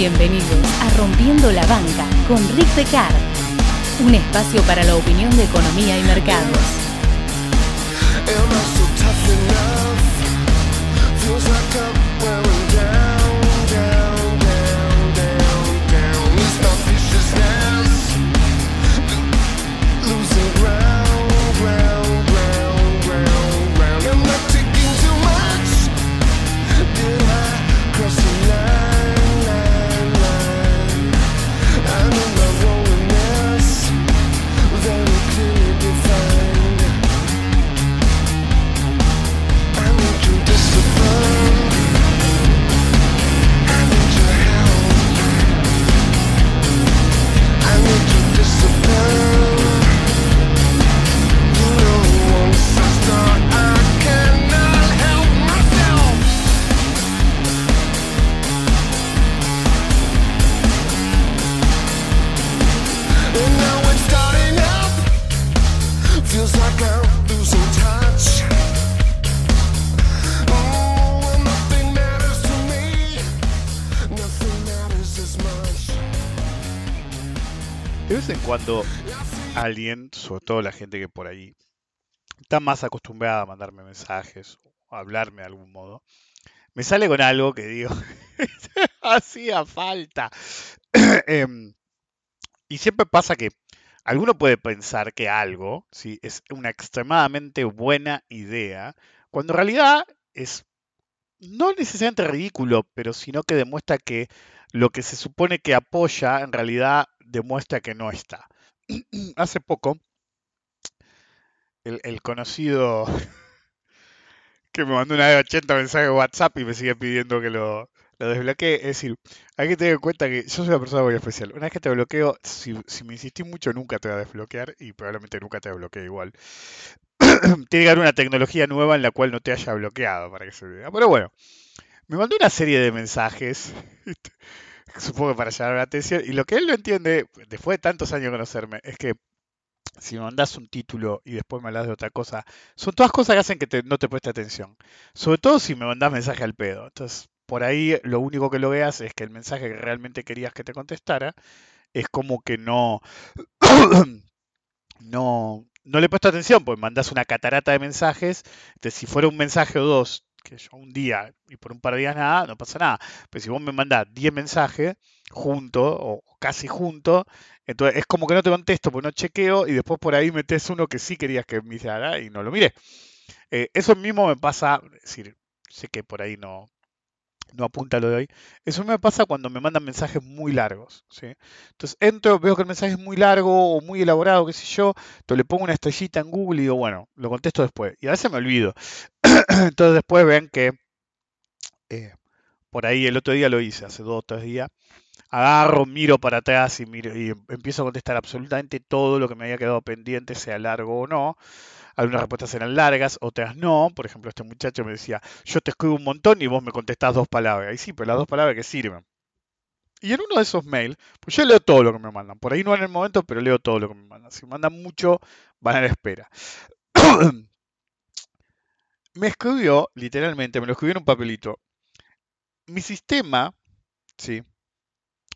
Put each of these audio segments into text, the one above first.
Bienvenidos a Rompiendo la Banca con Rick Becar, un espacio para la opinión de economía y mercados. Alguien, sobre todo la gente que por ahí está más acostumbrada a mandarme mensajes o a hablarme de algún modo, me sale con algo que digo, hacía falta. Em, y siempre pasa que alguno puede pensar que algo ¿sí? es una extremadamente buena idea, cuando en realidad es no necesariamente ridículo, pero sino que demuestra que lo que se supone que apoya en realidad demuestra que no está. Hace poco, el, conocido que me mandó una de 80 mensajes de WhatsApp y me sigue pidiendo que lo, lo desbloquee. Es decir, hay que tener en cuenta que yo soy una persona muy especial. Una vez que te bloqueo, si, si me insistís mucho, nunca te va a desbloquear y probablemente nunca te bloquee igual. Tiene que haber una tecnología nueva en la cual no te haya bloqueado para que se vea. Pero bueno, me mandó una serie de mensajes, supongo que para llamar la atención, y lo que él no entiende, después de tantos años de conocerme, es que si me mandas un título y después me hablas de otra cosa, son todas cosas que hacen que te- no te preste atención. Sobre todo si me mandas mensaje al pedo. Entonces, por ahí lo único que lo veas es que el mensaje que realmente querías que te contestara es como que no, no, no le presto atención, pues mandas una catarata de mensajes. Entonces, si fuera un mensaje o dos, que yo un día y por un par de días nada, no pasa nada. Pero si vos me mandás 10 mensajes juntos o casi juntos, entonces es como que no te contesto, porque no chequeo y después por ahí metes uno que sí querías que mirara y no lo miré. Eh, eso mismo me pasa, es decir, sé que por ahí no, no apunta lo de hoy. Eso me pasa cuando me mandan mensajes muy largos, ¿sí? Entonces entro, veo que el mensaje es muy largo o muy elaborado, qué sé yo, entonces le pongo una estrellita en Google y digo, bueno, lo contesto después. Y a veces me olvido. Entonces después ven que eh, por ahí el otro día lo hice, hace dos o tres días. Agarro, miro para atrás y, miro, y em- empiezo a contestar absolutamente todo lo que me había quedado pendiente, sea largo o no. Algunas respuestas eran largas, otras no. Por ejemplo, este muchacho me decía, yo te escribo un montón y vos me contestás dos palabras. Y sí, pero las dos palabras que sirven. Y en uno de esos mails, pues yo leo todo lo que me mandan. Por ahí no en el momento, pero leo todo lo que me mandan. Si me mandan mucho, van a la espera. me escribió, literalmente, me lo escribió en un papelito. Mi sistema, sí,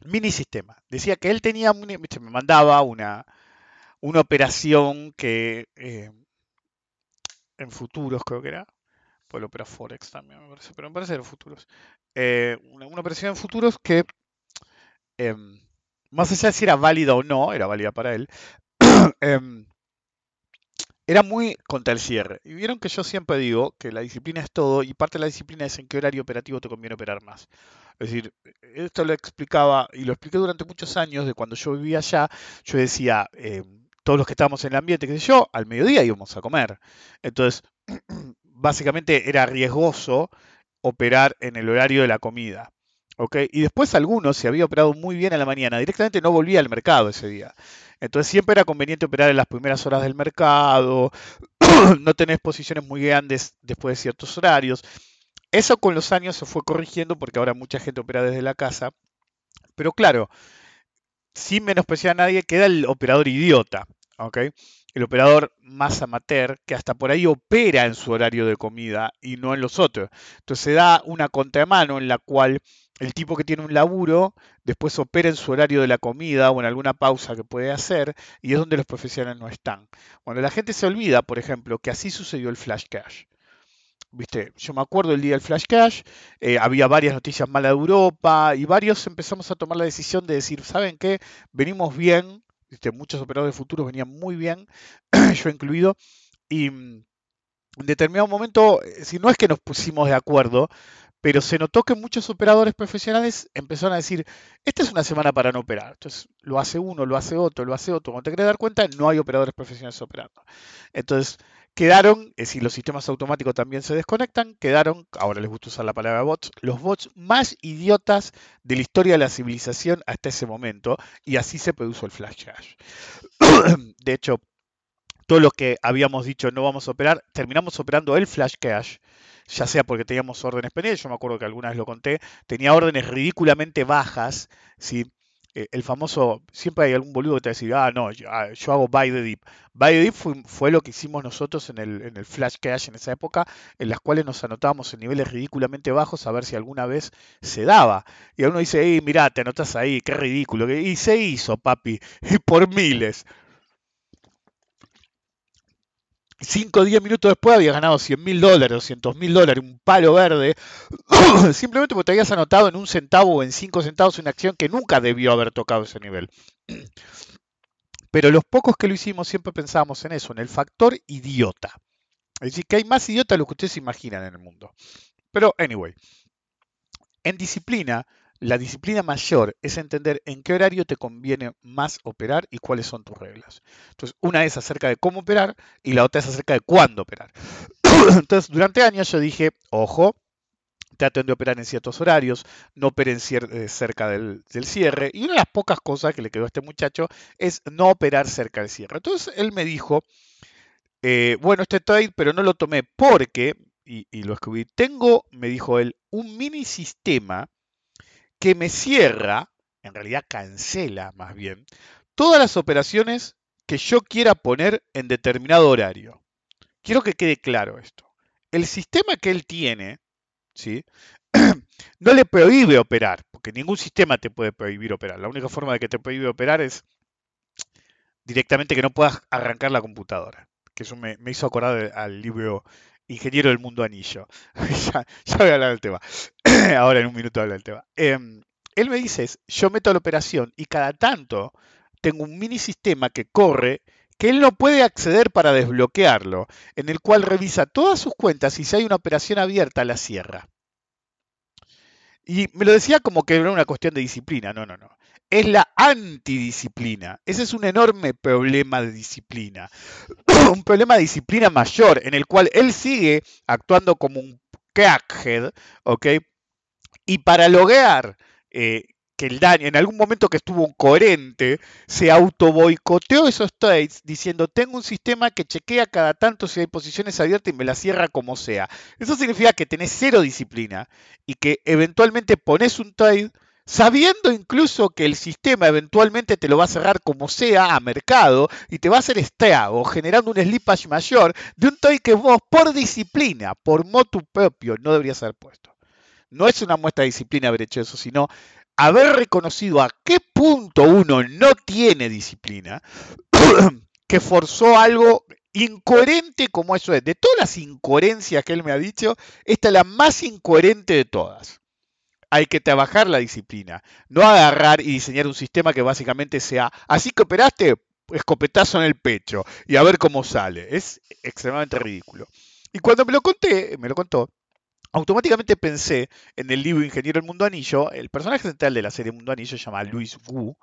mini sistema, decía que él tenía, me mandaba una, una operación que eh, en futuros creo que era, pues lo opera Forex también me parece, pero me parece era futuros. Eh, una, operación en futuros que, em, más allá de si era válida o no, era válida para él, em, era muy contra el cierre. Y vieron que yo siempre digo que la disciplina es todo y parte de la disciplina es en qué horario operativo te conviene operar más. Es decir, esto lo explicaba y lo expliqué durante muchos años de cuando yo vivía allá. Yo decía, eh, todos los que estábamos en el ambiente, qué sé yo, al mediodía íbamos a comer. Entonces, básicamente era riesgoso operar en el horario de la comida. ¿ok? Y después algunos, si había operado muy bien a la mañana, directamente no volvía al mercado ese día. Entonces siempre era conveniente operar en las primeras horas del mercado, no tenés posiciones muy grandes después de ciertos horarios. Eso con los años se fue corrigiendo porque ahora mucha gente opera desde la casa. Pero claro, sin menospreciar a nadie, queda el operador idiota. ¿ok? el operador más amateur que hasta por ahí opera en su horario de comida y no en los otros. Entonces se da una contramano en la cual el tipo que tiene un laburo después opera en su horario de la comida o en alguna pausa que puede hacer y es donde los profesionales no están. Bueno, la gente se olvida, por ejemplo, que así sucedió el flash cash. Viste, yo me acuerdo el día del flash cash, eh, había varias noticias malas de Europa y varios empezamos a tomar la decisión de decir, ¿saben qué? Venimos bien, ¿viste? muchos operadores futuros venían muy bien, yo incluido, y mm, en determinado momento, eh, si no es que nos pusimos de acuerdo, pero se notó que muchos operadores profesionales empezaron a decir, esta es una semana para no operar. Entonces lo hace uno, lo hace otro, lo hace otro. Cuando te querés dar cuenta, no hay operadores profesionales operando. Entonces quedaron, es decir, los sistemas automáticos también se desconectan, quedaron, ahora les gusta usar la palabra bots, los bots más idiotas de la historia de la civilización hasta ese momento, y así se produjo el flash cash. de hecho, todo lo que habíamos dicho no vamos a operar, terminamos operando el flash cash ya sea porque teníamos órdenes pendientes, yo me acuerdo que algunas lo conté, tenía órdenes ridículamente bajas, ¿sí? Eh, el famoso, siempre hay algún boludo que te va a decir, ah, no, yo, ah, yo hago buy the dip. Buy the fue, fue, lo que hicimos nosotros en el, en el Flash Cash en esa época, en las cuales nos anotábamos en niveles ridículamente bajos a ver si alguna vez se daba. Y uno dice, hey, mirá, te anotas ahí, qué ridículo. Y se hizo, papi, y por miles. 5 o 10 minutos después había ganado 100 mil dólares, 200 mil dólares, un palo verde, simplemente porque te habías anotado en un centavo o en 5 centavos una acción que nunca debió haber tocado ese nivel. Pero los pocos que lo hicimos siempre pensábamos en eso, en el factor idiota. Es decir, que hay más idiotas de lo que ustedes imaginan en el mundo. Pero, anyway, en disciplina, la disciplina mayor es entender en qué horario te conviene más operar y cuáles son tus reglas. Entonces, una es acerca de cómo operar y la otra es acerca de cuándo operar. Entonces, durante años yo dije, ojo, traten de operar en ciertos horarios, no operen eh, cerca del, cierre. Y una de las pocas cosas que le quedó a este muchacho es no operar cerca del cierre. Entonces él me dijo, eh, bueno, este trade, pero no lo tomé porque, y, y, lo escribí, tengo, me dijo él, un mini sistema que me cierra, en realidad cancela más bien, todas las operaciones que yo quiera poner en determinado horario. Quiero que quede claro esto. El sistema que él tiene, ¿sí? no le prohíbe operar, porque ningún sistema te puede prohibir operar. La única forma de que te prohíbe operar es directamente que no puedas arrancar la computadora. Que eso me, me hizo acordar al libro ingeniero del mundo anillo. ya, voy a hablar del tema. Ahora en un minuto hablar del tema. Em, él me dice, yo meto la operación y cada tanto tengo un mini sistema que corre que él no puede acceder para desbloquearlo, en el cual revisa todas sus cuentas y si hay una operación abierta la cierra. Y me lo decía como que era una cuestión de disciplina. No, no, no es la antidisciplina. Ese es un enorme problema de disciplina. un problema de disciplina mayor en el cual él sigue actuando como un crackhead, ¿ok? Y para lograr eh, que el daño, en algún momento que estuvo coherente, se auto boicoteó esos trades diciendo tengo un sistema que chequea cada tanto si hay posiciones abiertas y me la cierra como sea. Eso significa que tenés cero disciplina y que eventualmente pones un trade sabiendo incluso que el sistema eventualmente te lo va a cerrar como sea a mercado y te va a hacer estrago, generando un slippage mayor de un toy que vos por disciplina, por motu propio, no deberías haber puesto. No es una muestra de disciplina haber hecho eso, sino haber reconocido a qué punto uno no tiene disciplina, que forzó algo incoherente como eso es. De todas las incoherencias que él me ha dicho, esta es la más incoherente de todas hay que trabajar la disciplina, no agarrar y diseñar un sistema que básicamente sea, así que operaste, escopetazo en el pecho y a ver cómo sale. Es extremadamente ridículo. Y cuando me lo conté, me lo contó, automáticamente pensé en el libro Ingeniero del Mundo Anillo. El personaje central de la serie Mundo Anillo se llama Luis Wu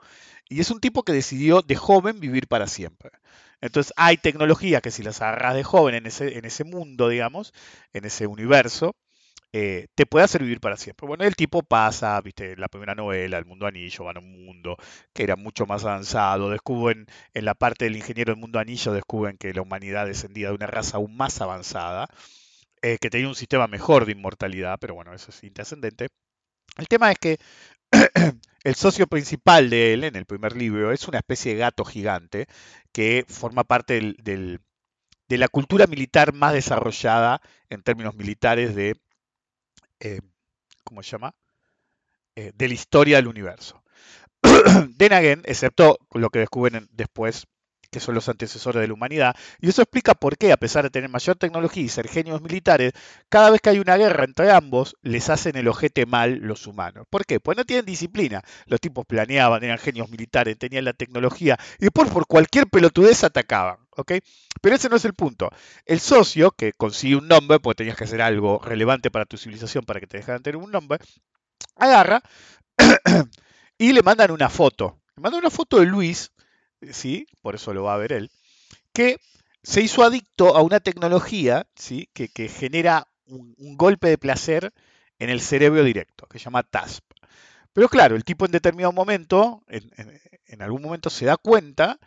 y es un tipo que decidió de joven vivir para siempre. Entonces hay tecnologías que si las agarras de joven en ese, en ese mundo, digamos, en ese universo, eh, te puede hacer vivir para siempre. Bueno, el tipo pasa, viste, la primera novela, El Mundo Anillo, van a un mundo que era mucho más avanzado, descubren, en la parte del ingeniero del Mundo Anillo, descubren que la humanidad descendía de una raza aún más avanzada, eh, que tenía un sistema mejor de inmortalidad, pero bueno, eso es intrascendente. El tema es que el socio principal de él en el primer libro es una especie de gato gigante que forma parte de la cultura militar más desarrollada en términos militares de, eh, ¿cómo se llama? Eh, de la historia del universo. Then again, excepto lo que descubren después, que son los antecesores de la humanidad, y eso explica por qué, a pesar de tener mayor tecnología y ser genios militares, cada vez que hay una guerra entre ambos, les hacen el ojete mal los humanos. ¿Por qué? Pues no tienen disciplina. Los tipos planeaban, eran genios militares, tenían la tecnología, y después por cualquier pelotudez atacaban. Pero ese no es el punto. El socio, que consigue un nombre, porque tenías que hacer algo relevante para tu civilización para que te dejaran tener un nombre, agarra y le mandan una foto. Le mandan una foto de Luis, ¿sí? Por eso lo va a ver él, que se hizo adicto a una tecnología, ¿sí? Que, genera un, golpe de placer en el cerebro directo, que se llama TASP. Pero claro, el tipo en determinado momento, en, en- en algún momento se da cuenta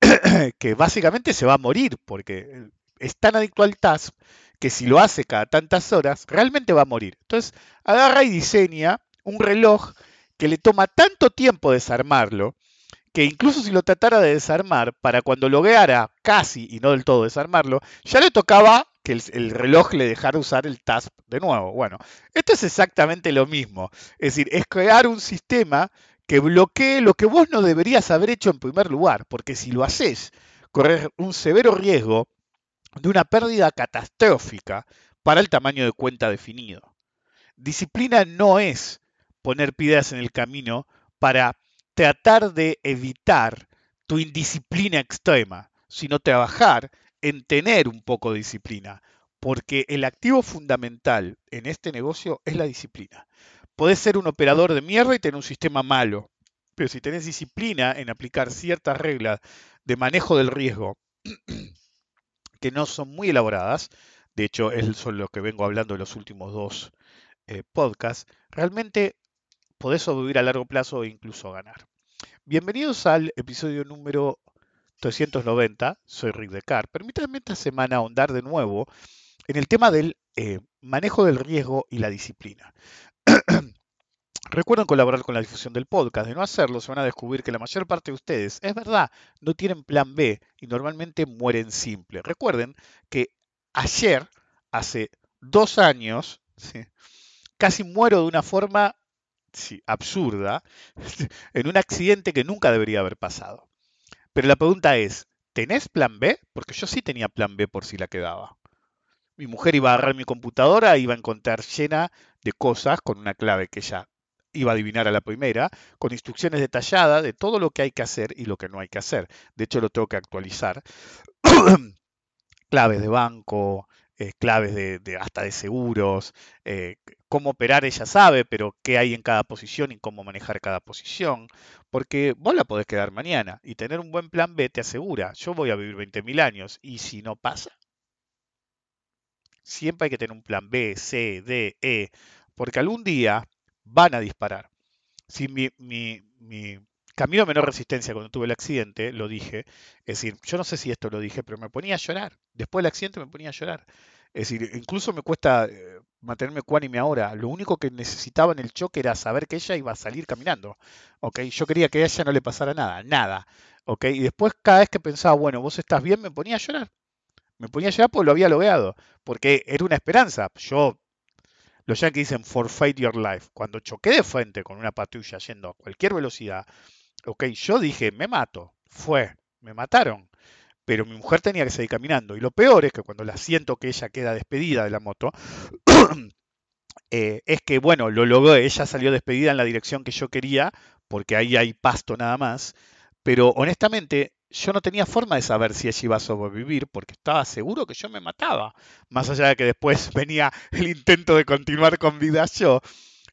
que básicamente se va a morir, porque es tan adicto al TASP que si lo hace cada tantas horas, realmente va a morir. Entonces agarra y diseña un reloj que le toma tanto tiempo desarmarlo, que incluso si lo tratara de desarmar, para cuando lograra casi y no del todo desarmarlo, ya le tocaba que el, el reloj le dejara usar el TASP de nuevo. Bueno, esto es exactamente lo mismo. Es decir, es crear un sistema que bloquee lo que vos no deberías haber hecho en primer lugar, porque si lo haces, correr un severo riesgo de una pérdida catastrófica para el tamaño de cuenta definido. Disciplina no es poner piedras en el camino para tratar de evitar tu indisciplina extrema, sino trabajar en tener un poco de disciplina, porque el activo fundamental en este negocio es la disciplina. Podés ser un operador de mierda y tener un sistema malo, pero si tenés disciplina en aplicar ciertas reglas de manejo del riesgo que no son muy elaboradas, de hecho es lo que vengo hablando en los últimos dos eh, podcasts, realmente podés sobrevivir a largo plazo e incluso ganar. Bienvenidos al episodio número 390, soy Rick Decar. Permítanme esta semana ahondar de nuevo en el tema del eh, manejo del riesgo y la disciplina. Recuerden colaborar con la difusión del podcast. De no hacerlo, se van a descubrir que la mayor parte de ustedes, es verdad, no tienen plan B y normalmente mueren simple. Recuerden que ayer, hace dos años, casi muero de una forma absurda en un accidente que nunca debería haber pasado. Pero la pregunta es, ¿tenés plan B? Porque yo sí tenía plan B por si la quedaba. Mi mujer iba a agarrar mi computadora, iba a encontrar llena de cosas con una clave que ella iba a adivinar a la primera, con instrucciones detalladas de todo lo que hay que hacer y lo que no hay que hacer. De hecho, lo tengo que actualizar. claves de banco, eh, claves de, de- hasta de seguros, eh, cómo operar ella sabe, pero qué hay en cada posición y cómo manejar cada posición, porque vos la podés quedar mañana y tener un buen plan B te asegura, yo voy a vivir 20.000 años y si no pasa, siempre hay que tener un plan B, C, D, E, porque algún día van a disparar. Si mi, mi, mi camino a menor resistencia cuando tuve el accidente, lo dije, es decir, yo no sé si esto lo dije, pero me ponía a llorar. Después del accidente me ponía a llorar. Es decir, incluso me cuesta eh, mantenerme cuánime ahora. Lo único que necesitaba en el choque era saber que ella iba a salir caminando. ¿ok? Yo quería que a ella no le pasara nada, nada. ¿ok? Y después cada vez que pensaba, bueno, vos estás bien, me ponía a llorar. Me ponía a llorar porque lo había logrado. Porque era una esperanza. Yo los yankees dicen forfeit your life. Cuando choqué de frente con una patrulla yendo a cualquier velocidad, ok, yo dije, me mato. Fue, me mataron. Pero mi mujer tenía que seguir caminando. Y lo peor es que cuando la siento que ella queda despedida de la moto, eh, es que, bueno, lo logró. Ella salió despedida en la dirección que yo quería, porque ahí hay pasto nada más. Pero honestamente, yo no tenía forma de saber si ella iba a sobrevivir, porque estaba seguro que yo me mataba. Más allá de que después venía el intento de continuar con vida yo.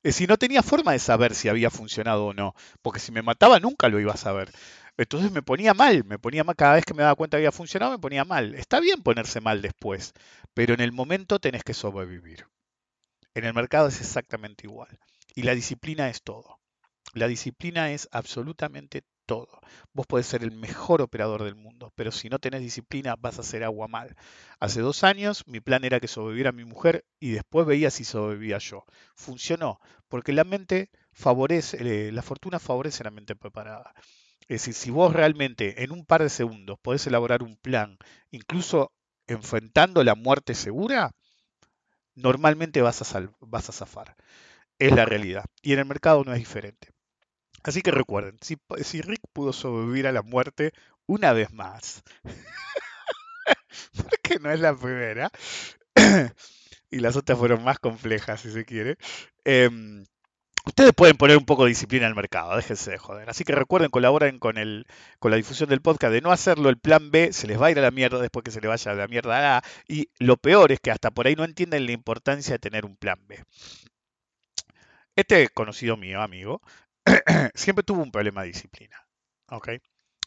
Eh, si no tenía forma de saber si había funcionado o no, porque si me mataba nunca lo iba a saber. Entonces me ponía mal, me ponía mal cada vez que me daba cuenta que había funcionado, me ponía mal. Está bien ponerse mal después, pero en el momento tenés que sobrevivir. En el mercado es exactamente igual. Y la disciplina es todo. La disciplina es absolutamente todo. Vos podés ser el mejor operador del mundo, pero si no tenés disciplina vas a hacer agua mal. Hace dos años mi plan era que sobreviviera mi mujer y después veía si sobrevivía yo. Funcionó, porque la mente favorece, eh, la fortuna favorece la mente preparada. Es decir, si vos realmente en un par de segundos podés elaborar un plan, incluso enfrentando la muerte segura, normalmente vas a, sal- vas a zafar. Es la realidad. Y en el mercado no es diferente. Así que recuerden, si, Rick pudo sobrevivir a la muerte una vez más, porque no es la primera, y las otras fueron más complejas, si se quiere, em, ustedes pueden poner un poco de disciplina al mercado, déjense de joder. Así que recuerden, colaboren con, el, con la difusión del podcast. De no hacerlo, el plan B se les va a ir a la mierda después que se le vaya a la mierda a A. Y lo peor es que hasta por ahí no entienden la importancia de tener un plan B. Este conocido mío, amigo, siempre tuvo un problema de disciplina. ¿ok?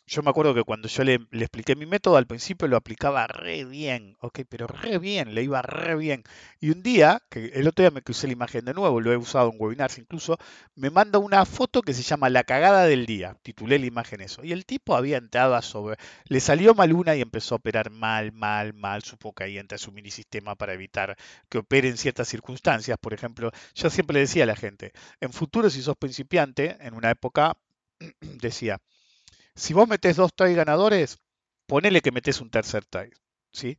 Yo me acuerdo que cuando yo le, expliqué mi método, al principio lo aplicaba re bien, ¿ok? Pero re bien, le iba re bien. Y un día, que el otro día me usé la imagen de nuevo, lo he usado en webinars incluso, me manda una foto que se llama La cagada del día. Titulé la imagen eso. Y el tipo había entrado a sobre... Le salió mal una y empezó a operar mal, mal, mal. Supo que ahí entra su minisistema para evitar que opere en ciertas circunstancias. Por ejemplo, yo siempre le decía a la gente, en futuro si sos principiante, en una época decía, si vos metés dos tie ganadores, ponele que metés un tercer tie, ¿sí?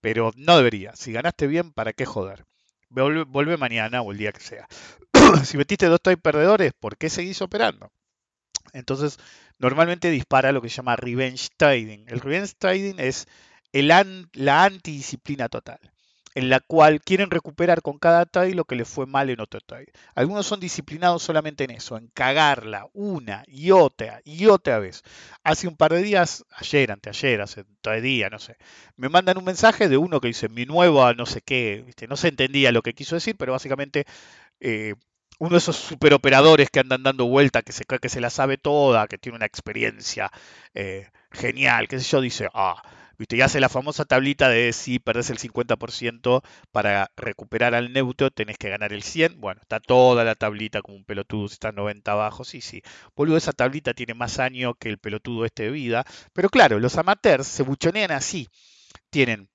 Pero no debería. Si ganaste bien, ¿para qué joder? Volve, volve mañana o el día que sea. si metiste dos tie perdedores, ¿por qué seguís operando? Entonces, normalmente dispara lo que se llama revenge trading. El revenge trading es el an- la antidisciplina total, en la cual quieren recuperar con cada tie lo que les fue mal en otro tie. Algunos son disciplinados solamente en eso, en cagarla una y otra y otra vez. Hace un par de días, ayer, anteayer, hace tres días, no sé, me mandan un mensaje de uno que dice mi nueva no sé qué, no se entendía lo que quiso decir, pero básicamente eh, uno de esos superoperadores que andan dando vuelta, que se cree que se la sabe toda, que tiene una experiencia eh, genial, qué sé yo, dice, ah, viste, y hace la famosa tablita de si perdés el 50% para recuperar al neutro, tenés que ganar el 100. Bueno, está toda la tablita como un pelotudo, si está 90 abajo, sí, sí. Boludo, esa tablita tiene más años que el pelotudo este de vida. Pero claro, los amateurs se buchonean así. Tienen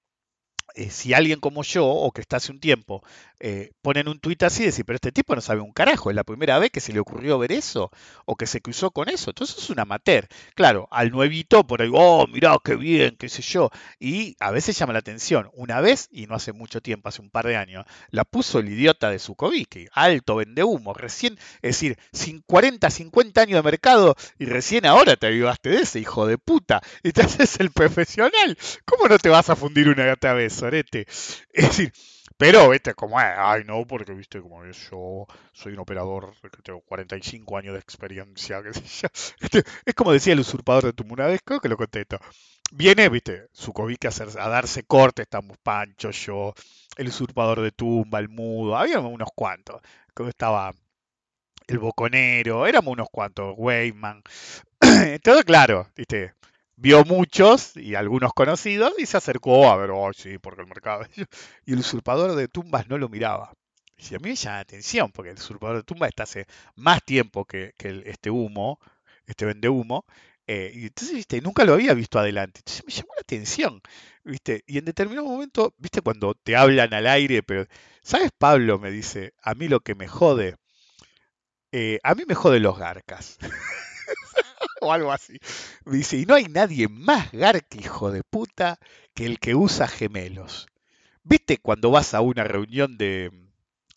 eh, si alguien como yo, o que está hace un tiempo, eh, ponen un tuit así, decir, pero este tipo no sabe un carajo, es la primera vez que se le ocurrió ver eso, o que se cruzó con eso, entonces es un amateur. Claro, al nuevito por ahí, oh, mirá, qué bien, qué sé yo, y a veces llama la atención. Una vez, y no hace mucho tiempo, hace un par de años, la puso el idiota de Sukovicki, alto vende humo, recién, es decir, sin 40, 50 años de mercado, y recién ahora te avivaste de ese, hijo de puta, y te haces el profesional. ¿Cómo no te vas a fundir una gata vez, Sorete? Es decir, pero, viste, como es, ay, no, porque, viste, como es, yo soy un operador que tengo 45 años de experiencia. Este, Es como decía el usurpador de Tumuradesco, que lo contesto. Viene, viste, Sukovic a, a darse corte, estamos Pancho, yo, el usurpador de tumba, el mudo, había unos cuantos. Que estaba el boconero, éramos unos cuantos, Weyman. Todo claro, viste, vio muchos y algunos conocidos y se acercó a ver, oh, sí, porque el mercado. Y el usurpador de tumbas no lo miraba. Y a mí me llama la atención, porque el usurpador de tumbas está hace más tiempo que, este humo, este vende humo. eh, y entonces, viste, nunca lo había visto adelante. Entonces me llamó la atención, viste. Y en determinado momento, viste, cuando te hablan al aire, pero, ¿sabes, Pablo? Me dice, a mí lo que me jode, eh, a mí me jode los garcas o algo así. Dice, y no hay nadie más garca, hijo de puta, que el que usa gemelos. ¿Viste cuando vas a una reunión de,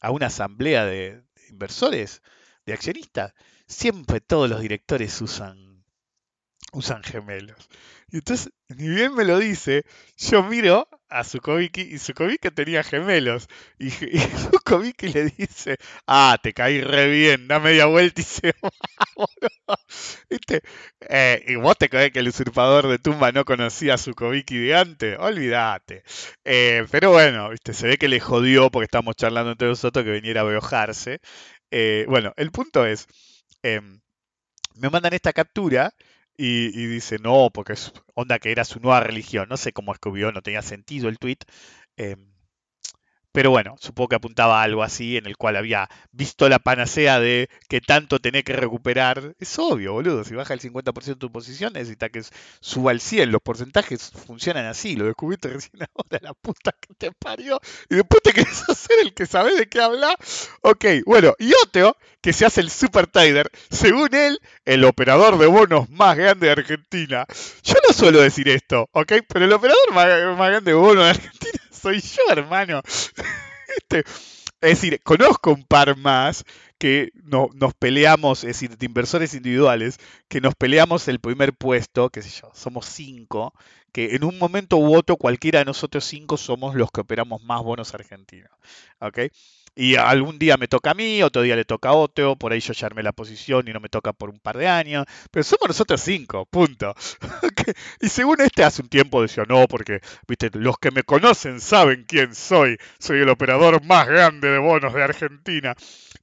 a una asamblea de, de inversores, de accionistas? Siempre todos los directores usan, usan gemelos. Y entonces, ni bien me lo dice, yo miro a Sukovicki y Sukovicki tenía gemelos. Y, y le dice, ah, te caí re bien, da media vuelta y se va. ¿Viste? Eh, y vos te creés que el usurpador de tumba no conocía a Sukovicki de antes, olvídate. Eh, pero bueno, ¿viste? se ve que le jodió porque estábamos charlando entre nosotros que viniera a beojarse. Eh, bueno, el punto es, em, me mandan esta captura y, y dice, no, porque es onda que era su nueva religión. No sé cómo escribió, no tenía sentido el tweet. em, Pero bueno, supongo que apuntaba a algo así en el cual había visto la panacea de que tanto tenés que recuperar. Es obvio, boludo. Si baja el 50% de tu posición, necesita que suba al 100. Los porcentajes funcionan así. Lo descubriste recién ahora, la puta que te parió. Y después te querés hacer el que sabe de qué habla. Ok, bueno. Y otro, que se hace el super trader. Según él, el operador de bonos más grande de Argentina. Yo no suelo decir esto, ok. Pero el operador más, más grande de bonos de Argentina soy yo, hermano. Este, es decir, conozco un par más que no, nos peleamos, es decir, de inversores individuales, que nos peleamos el primer puesto, qué sé yo, somos cinco, que en un momento u otro cualquiera de nosotros cinco somos los que operamos más bonos argentinos. ¿ok? Y algún día me toca a mí, otro día le toca a otro, por ahí yo ya armé la posición y no me toca por un par de años, pero somos nosotros cinco, punto. Y según este hace un tiempo decía, no, porque, viste, los que me conocen saben quién soy, soy el operador más grande de bonos de Argentina.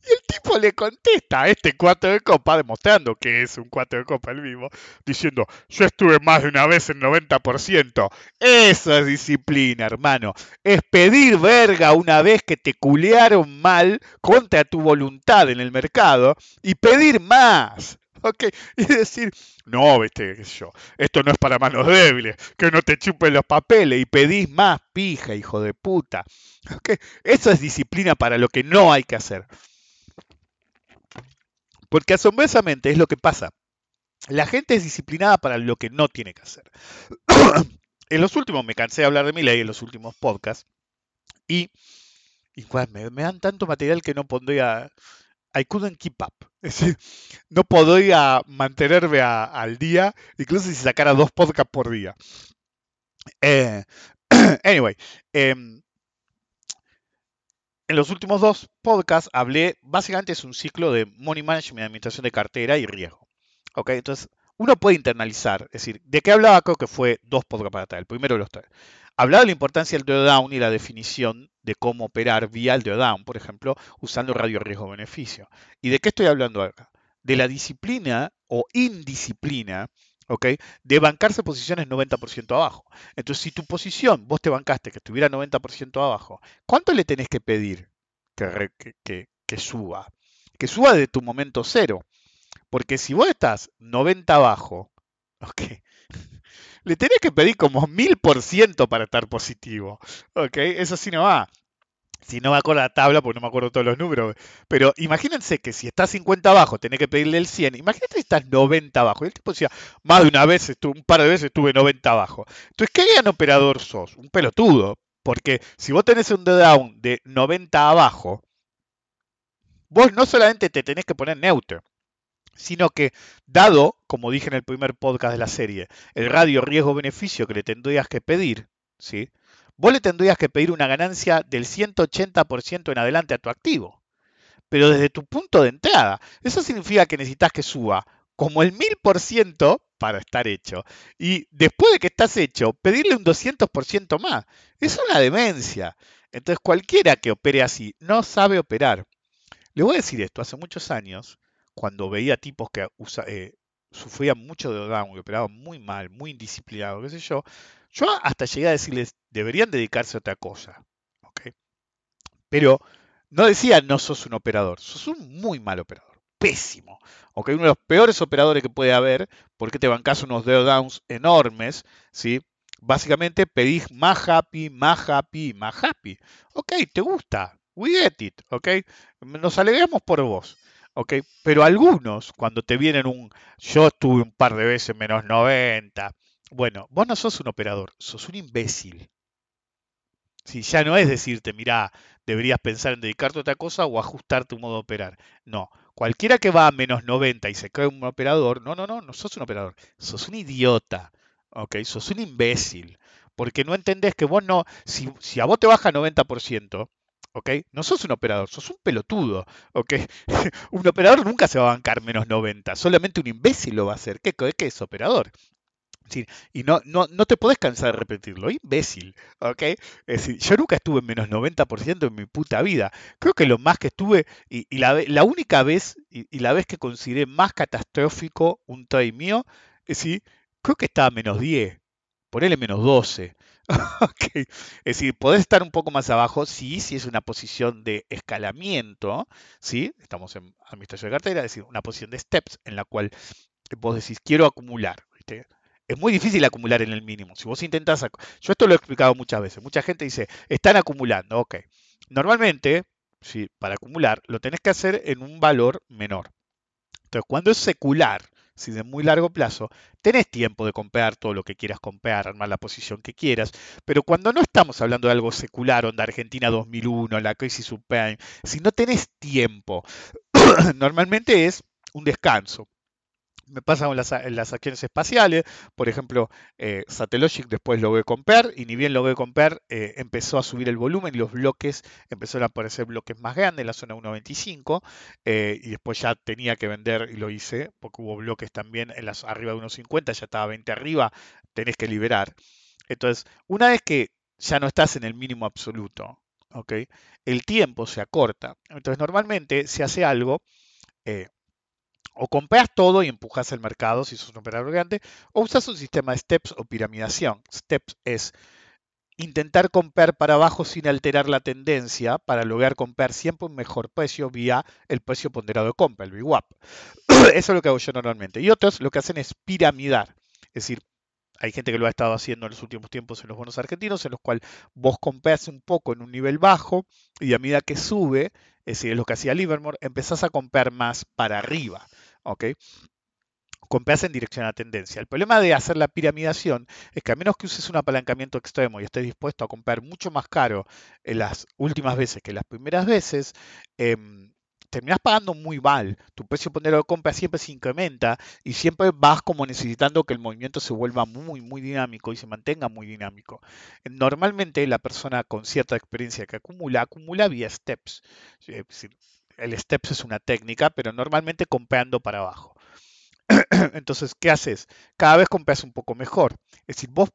Y el tipo le contesta a este 4 de copa, demostrando que es un 4 de copa el mismo, diciendo, yo estuve más de una vez en 90%. Eso es disciplina, hermano. Es pedir verga una vez que te culearon mal contra tu voluntad en el mercado y pedir más. ¿ok? Y decir, no, viste, yo, esto no es para manos débiles, que no te chupen los papeles y pedís más pija, hijo de puta. ¿ok? Eso es disciplina para lo que no hay que hacer. Porque asombrosamente es lo que pasa. La gente es disciplinada para lo que no tiene que hacer. en los últimos, me cansé de hablar de mi ley en los últimos podcasts. Y, bueno, me, dan tanto material que no pondría. I couldn't keep up. Es decir, no podría mantenerme a- al día, incluso si sacara dos podcasts por día. Eh, anyway, em, en los últimos dos podcasts hablé, básicamente es un ciclo de money management, administración de cartera y riesgo. ¿Ok? Entonces, uno puede internalizar, es decir, ¿de qué hablaba? Creo que fue dos podcasts para atrás, el primero de los tres. Hablaba de la importancia del drawdown y la definición de cómo operar vía el drawdown, por ejemplo, usando radio riesgo-beneficio. ¿Y de qué estoy hablando acá? De la disciplina o indisciplina, ¿ok? De bancarse posiciones 90% abajo. Entonces, si tu posición, vos te bancaste que estuviera 90% abajo, ¿cuánto le tenés que pedir que- que suba? Que suba de tu momento cero. Porque si vos estás 90 abajo, ¿ok? Le tenés que pedir como 1000% para estar positivo. ¿Ok? Eso sí no va. Si no me acuerdo la tabla, porque no me acuerdo todos los números. Pero imagínense que si estás 50 abajo, tenés que pedirle el 100. Imagínate si estás 90 abajo. Y el tipo decía, más de una vez, estuve, un par de veces estuve 90 abajo. Entonces, ¿qué gran operador sos? Un pelotudo. Porque si vos tenés un down de 90 abajo, vos no solamente te tenés que poner neutro, sino que dado, como dije en el primer podcast de la serie, el radio riesgo-beneficio que le tendrías que pedir, ¿sí? vos le tendrías que pedir una ganancia del 180% en adelante a tu activo. Pero desde tu punto de entrada, eso significa que necesitas que suba como el 1000% para estar hecho. Y después de que estás hecho, pedirle un 200% más. Es una demencia. Entonces cualquiera que opere así no sabe operar. Le voy a decir esto, hace muchos años, cuando veía tipos que usa- eh, sufrían mucho de down y operaban muy mal, muy indisciplinados, qué sé yo, yo hasta llegué a decirles, deberían dedicarse a otra cosa. ¿ok? Pero no decía, no sos un operador, sos un muy mal operador, pésimo. Uno de los peores operadores que puede haber, porque te bancas unos drawdowns enormes, ¿sí? Básicamente pedís más happy, más happy, más happy. Ok, te gusta, we get it, ok. Nos alegramos por vos. Pero algunos, cuando te vienen un, yo estuve un par de veces menos 90, bueno, vos no sos un operador, sos un imbécil. Si ya no es decirte, mirá, deberías pensar en dedicarte a otra cosa o ajustar tu modo de operar. No, cualquiera que va a menos 90 y se cree un operador, no, no, no, no sos un operador, sos un idiota, ¿ok? Sos un imbécil, porque no entendés que vos no, si, si a vos te baja 90%, ¿ok? No sos un operador, sos un pelotudo, ¿ok? un operador nunca se va a bancar menos 90, solamente un imbécil lo va a hacer. ¿Qué, qué es operador? Y no, no, no te podés cansar de repetirlo, imbécil, ¿ok? Es decir, yo nunca estuve en menos 90% en mi puta vida. Creo que lo más que estuve, y, la, la única vez, y, y la vez que consideré más catastrófico un trade mío, es decir, creo que estaba a menos 10, ponele menos 12, Es decir, podés estar un poco más abajo, sí, si es una posición de escalamiento, ¿sí? Estamos en administración de cartera, es decir, una posición de steps en la cual vos decís, quiero acumular. Es muy difícil acumular en el mínimo. Si vos intentás, yo esto lo he explicado muchas veces, mucha gente dice, están acumulando, ok. Normalmente, sí, para acumular, lo tenés que hacer en un valor menor. Entonces, cuando es secular, si de muy largo plazo, tenés tiempo de comprar todo lo que quieras comprar, armar la posición que quieras, pero cuando no estamos hablando de algo secular, onda Argentina 2001, la crisis subprime, si no tenés tiempo, normalmente es un descanso. Me pasa con las, las acciones espaciales, por ejemplo, eh, Satellogic después logré comprar y ni bien logré comprar, eh, empezó a subir el volumen y los bloques, empezaron a aparecer bloques más grandes en la zona 1.25 eh, y después ya tenía que vender y lo hice porque hubo bloques también en las arriba de 1.50, ya estaba 20 arriba, tenés que liberar. Entonces, una vez que ya no estás en el mínimo absoluto, ¿ok? El tiempo se acorta. Entonces, normalmente se hace algo. O compras todo y empujas el mercado si sos un operador grande, o usas un sistema de steps o piramidación. Steps es intentar comprar para abajo sin alterar la tendencia para lograr comprar siempre un mejor precio vía el precio ponderado de compra, el VWAP. Eso es lo que hago yo normalmente. Y otros lo que hacen es piramidar. Es decir, hay gente que lo ha estado haciendo en los últimos tiempos en los bonos argentinos, en los cuales vos compras un poco en un nivel bajo y a medida que sube, es decir, es lo que hacía Livermore, empezás a comprar más para arriba. ¿Ok? Compras en dirección a la tendencia. El problema de hacer la piramidación es que a menos que uses un apalancamiento extremo y estés dispuesto a comprar mucho más caro en las últimas veces que las primeras veces, em, terminás pagando muy mal. Tu precio ponderado de compra siempre se incrementa y siempre vas como necesitando que el movimiento se vuelva muy, muy dinámico y se mantenga muy dinámico. Normalmente la persona con cierta experiencia que acumula, acumula vía steps. Es decir, el steps es una técnica, pero normalmente comprando para abajo. Entonces, ¿qué haces? Cada vez compras un poco mejor. Es decir, vos,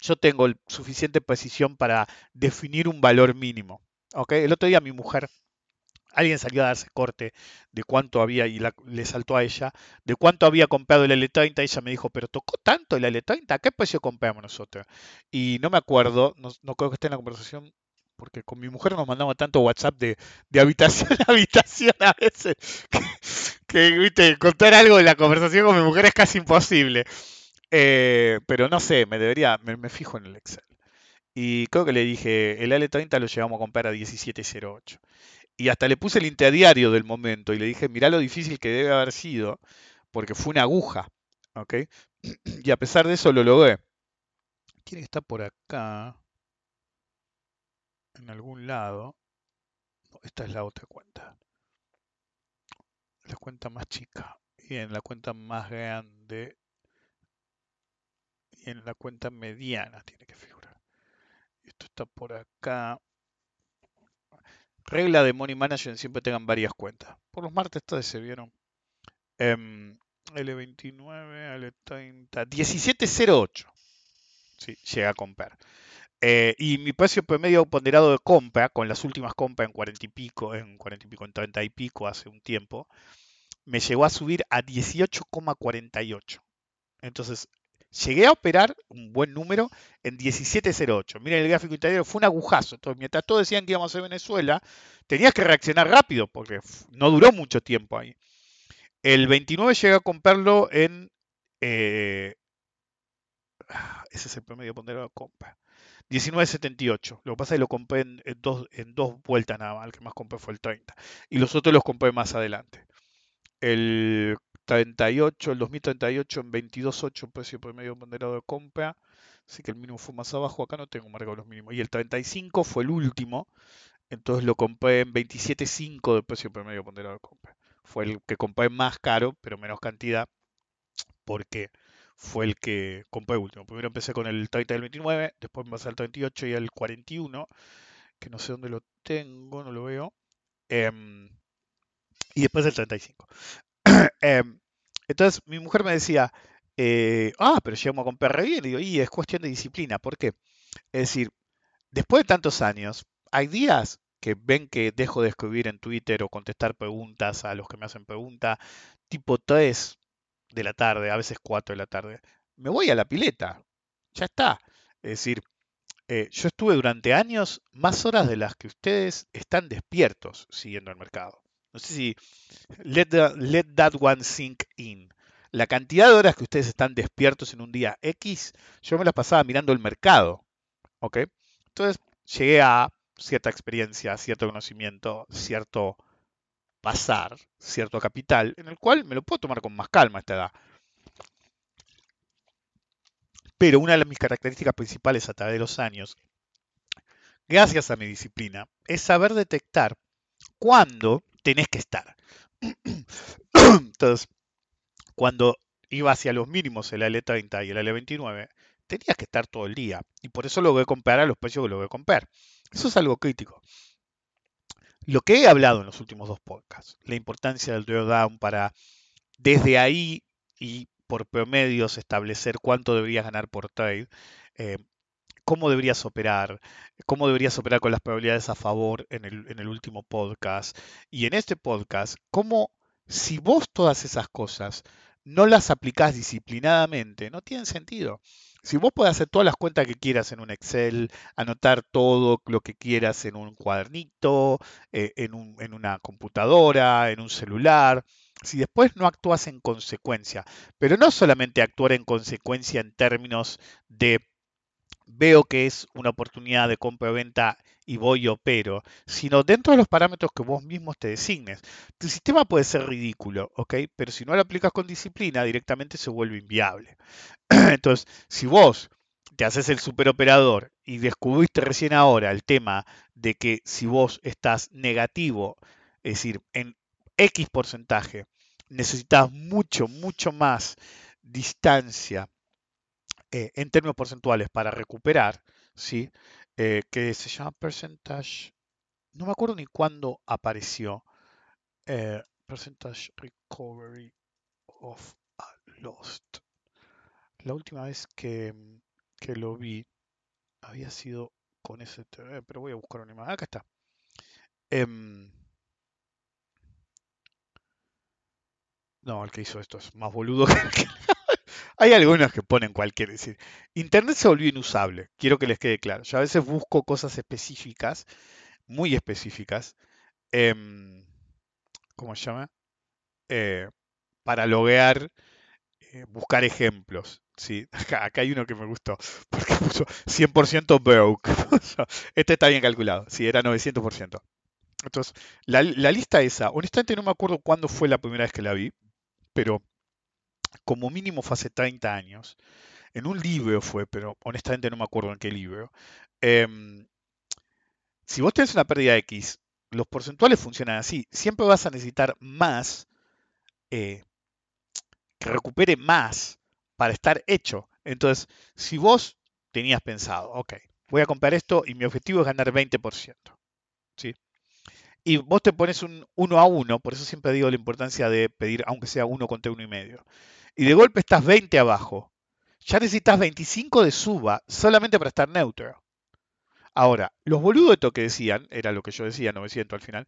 yo tengo suficiente precisión para definir un valor mínimo. ¿ok? El otro día mi mujer, alguien salió a darse corte de cuánto había, y la- le saltó a ella, de cuánto había comprado el L30, y ella me dijo, pero tocó tanto el L30, ¿a qué precio compramos nosotros? Y no me acuerdo, no creo que esté en la conversación, porque con mi mujer nos mandamos tanto WhatsApp de, habitación a habitación a veces, que, que, contar algo de la conversación con mi mujer es casi imposible. Eh, pero no sé, me debería, me, fijo en el Excel. Y creo que le dije, el L30 lo llevamos a comprar a 17.08. Y hasta le puse el interdiario del momento y le dije, mirá lo difícil que debe haber sido, porque fue una aguja, ¿ok? Y a pesar de eso lo logré. Que estar por acá, en algún lado. Esta es la otra cuenta. La cuenta más chica. Y en la cuenta más grande. Y en la cuenta mediana tiene que figurar. Esto está por acá. Regla de Money Management, siempre tengan varias cuentas. Por los martes todas se vieron. Em, L29, L30, 1708. Sí, llega a comprar. Eh, y mi precio promedio ponderado de compra, con las últimas compras en 40 y pico, en 40 y pico, en 30 y pico hace un tiempo, me llegó a subir a 18,48. Entonces, llegué a operar un buen número en 1708. Miren el gráfico intermedio, fue un agujazo. Entonces, mientras todos decían que íbamos a Venezuela, tenías que reaccionar rápido porque no duró mucho tiempo ahí. El 29 llegué a comprarlo en... eh, ah, ese es el promedio ponderado de compra. 19.78. Lo que pasa es que lo compré en, dos, en dos vueltas nada más. El que más compré fue el 30. Y los otros los compré más adelante. El 38, el 2038 en 22.8 precio promedio ponderado de compra. Así que el mínimo fue más abajo. Acá no tengo marcado los mínimos. Y el 35 fue el último. Entonces lo compré en 27.5 de precio promedio ponderado de compra. Fue el que compré más caro, pero menos cantidad. Porque fue el que compré último. Primero empecé con el 30 del 29, después me pasé al 38 y al 41, que no sé dónde lo tengo, no lo veo. Em, y después el 35. Em, entonces mi mujer me decía, eh, ah, pero llegamos a comprar re. Y digo, y es cuestión de disciplina. ¿Por qué? Es decir, después de tantos años, hay días que ven que dejo de escribir en Twitter o contestar preguntas a los que me hacen preguntas, tipo 3 de la tarde, a veces 4 de la tarde. Me voy a la pileta, ya está. Es decir, eh, yo estuve durante años más horas de las que ustedes están despiertos siguiendo el mercado. No sé si let, let that one sink in. La cantidad de horas que ustedes están despiertos en un día X, yo me las pasaba mirando el mercado. ¿Ok? Entonces llegué a cierta experiencia, cierto conocimiento, cierto pasar, cierto capital, en el cual me lo puedo tomar con más calma a esta edad. Pero una de mis características principales a través de los años, gracias a mi disciplina, es saber detectar cuándo tenés que estar. Entonces, cuando iba hacia los mínimos el L30 y el L29, tenías que estar todo el día. Y por eso logré comprar a los precios que logré comprar. Eso es algo crítico. Lo que he hablado en los últimos dos podcasts, la importancia del drawdown para desde ahí y por promedios establecer cuánto deberías ganar por trade, eh, cómo deberías operar, cómo deberías operar con las probabilidades a favor en el, en el último podcast. Y en este podcast, cómo si vos todas esas cosas no las aplicás disciplinadamente, no tienen sentido. Si vos podés hacer todas las cuentas que quieras en un Excel, anotar todo lo que quieras en un cuadernito, eh, en, un- en una computadora, en un celular, si después no actúas en consecuencia, pero no solamente actuar en consecuencia en términos de veo que es una oportunidad de compra o venta y voy y opero, sino dentro de los parámetros que vos mismos te designes. Tu sistema puede ser ridículo, ¿ok? Pero si no lo aplicas con disciplina, directamente se vuelve inviable. Entonces, si vos te haces el superoperador y descubriste recién ahora el tema de que si vos estás negativo, es decir, en X porcentaje, necesitas mucho, mucho más distancia eh, en términos porcentuales para recuperar, ¿sí? Eh, que se llama percentage, no me acuerdo ni cuándo apareció, eh, percentage recovery of a lost. La última vez que, que lo vi había sido con ese, pero voy a buscar una imagen. Acá está. Em, no, el que hizo esto es más boludo que el que... Hay algunos que ponen cualquier, decir, Internet se volvió inusable, quiero que les quede claro. Yo a veces busco cosas específicas, muy específicas, em, ¿cómo se llama? Eh, para loguear, eh, buscar ejemplos. ¿sí? Acá, acá hay uno que me gustó, porque puso 100% broke. Este está bien calculado, sí, era 900%. Entonces, la, la lista esa, honestamente no me acuerdo cuándo fue la primera vez que la vi, pero como mínimo fue hace 30 años. En un libro fue, pero honestamente no me acuerdo en qué libro. Em, si vos tenés una pérdida X, los porcentuales funcionan así. Siempre vas a necesitar más, eh, que recupere más para estar hecho. Entonces, si vos tenías pensado, ok, voy a comprar esto y mi objetivo es ganar 20%, ¿sí? Y vos te pones un 1 a 1, por eso siempre digo la importancia de pedir, aunque sea 1 contra 1 y medio. Y de golpe estás 20 abajo. Ya necesitas 25 de suba solamente para estar neutro. Ahora, los boludos que decían, era lo que yo decía, 900 al final,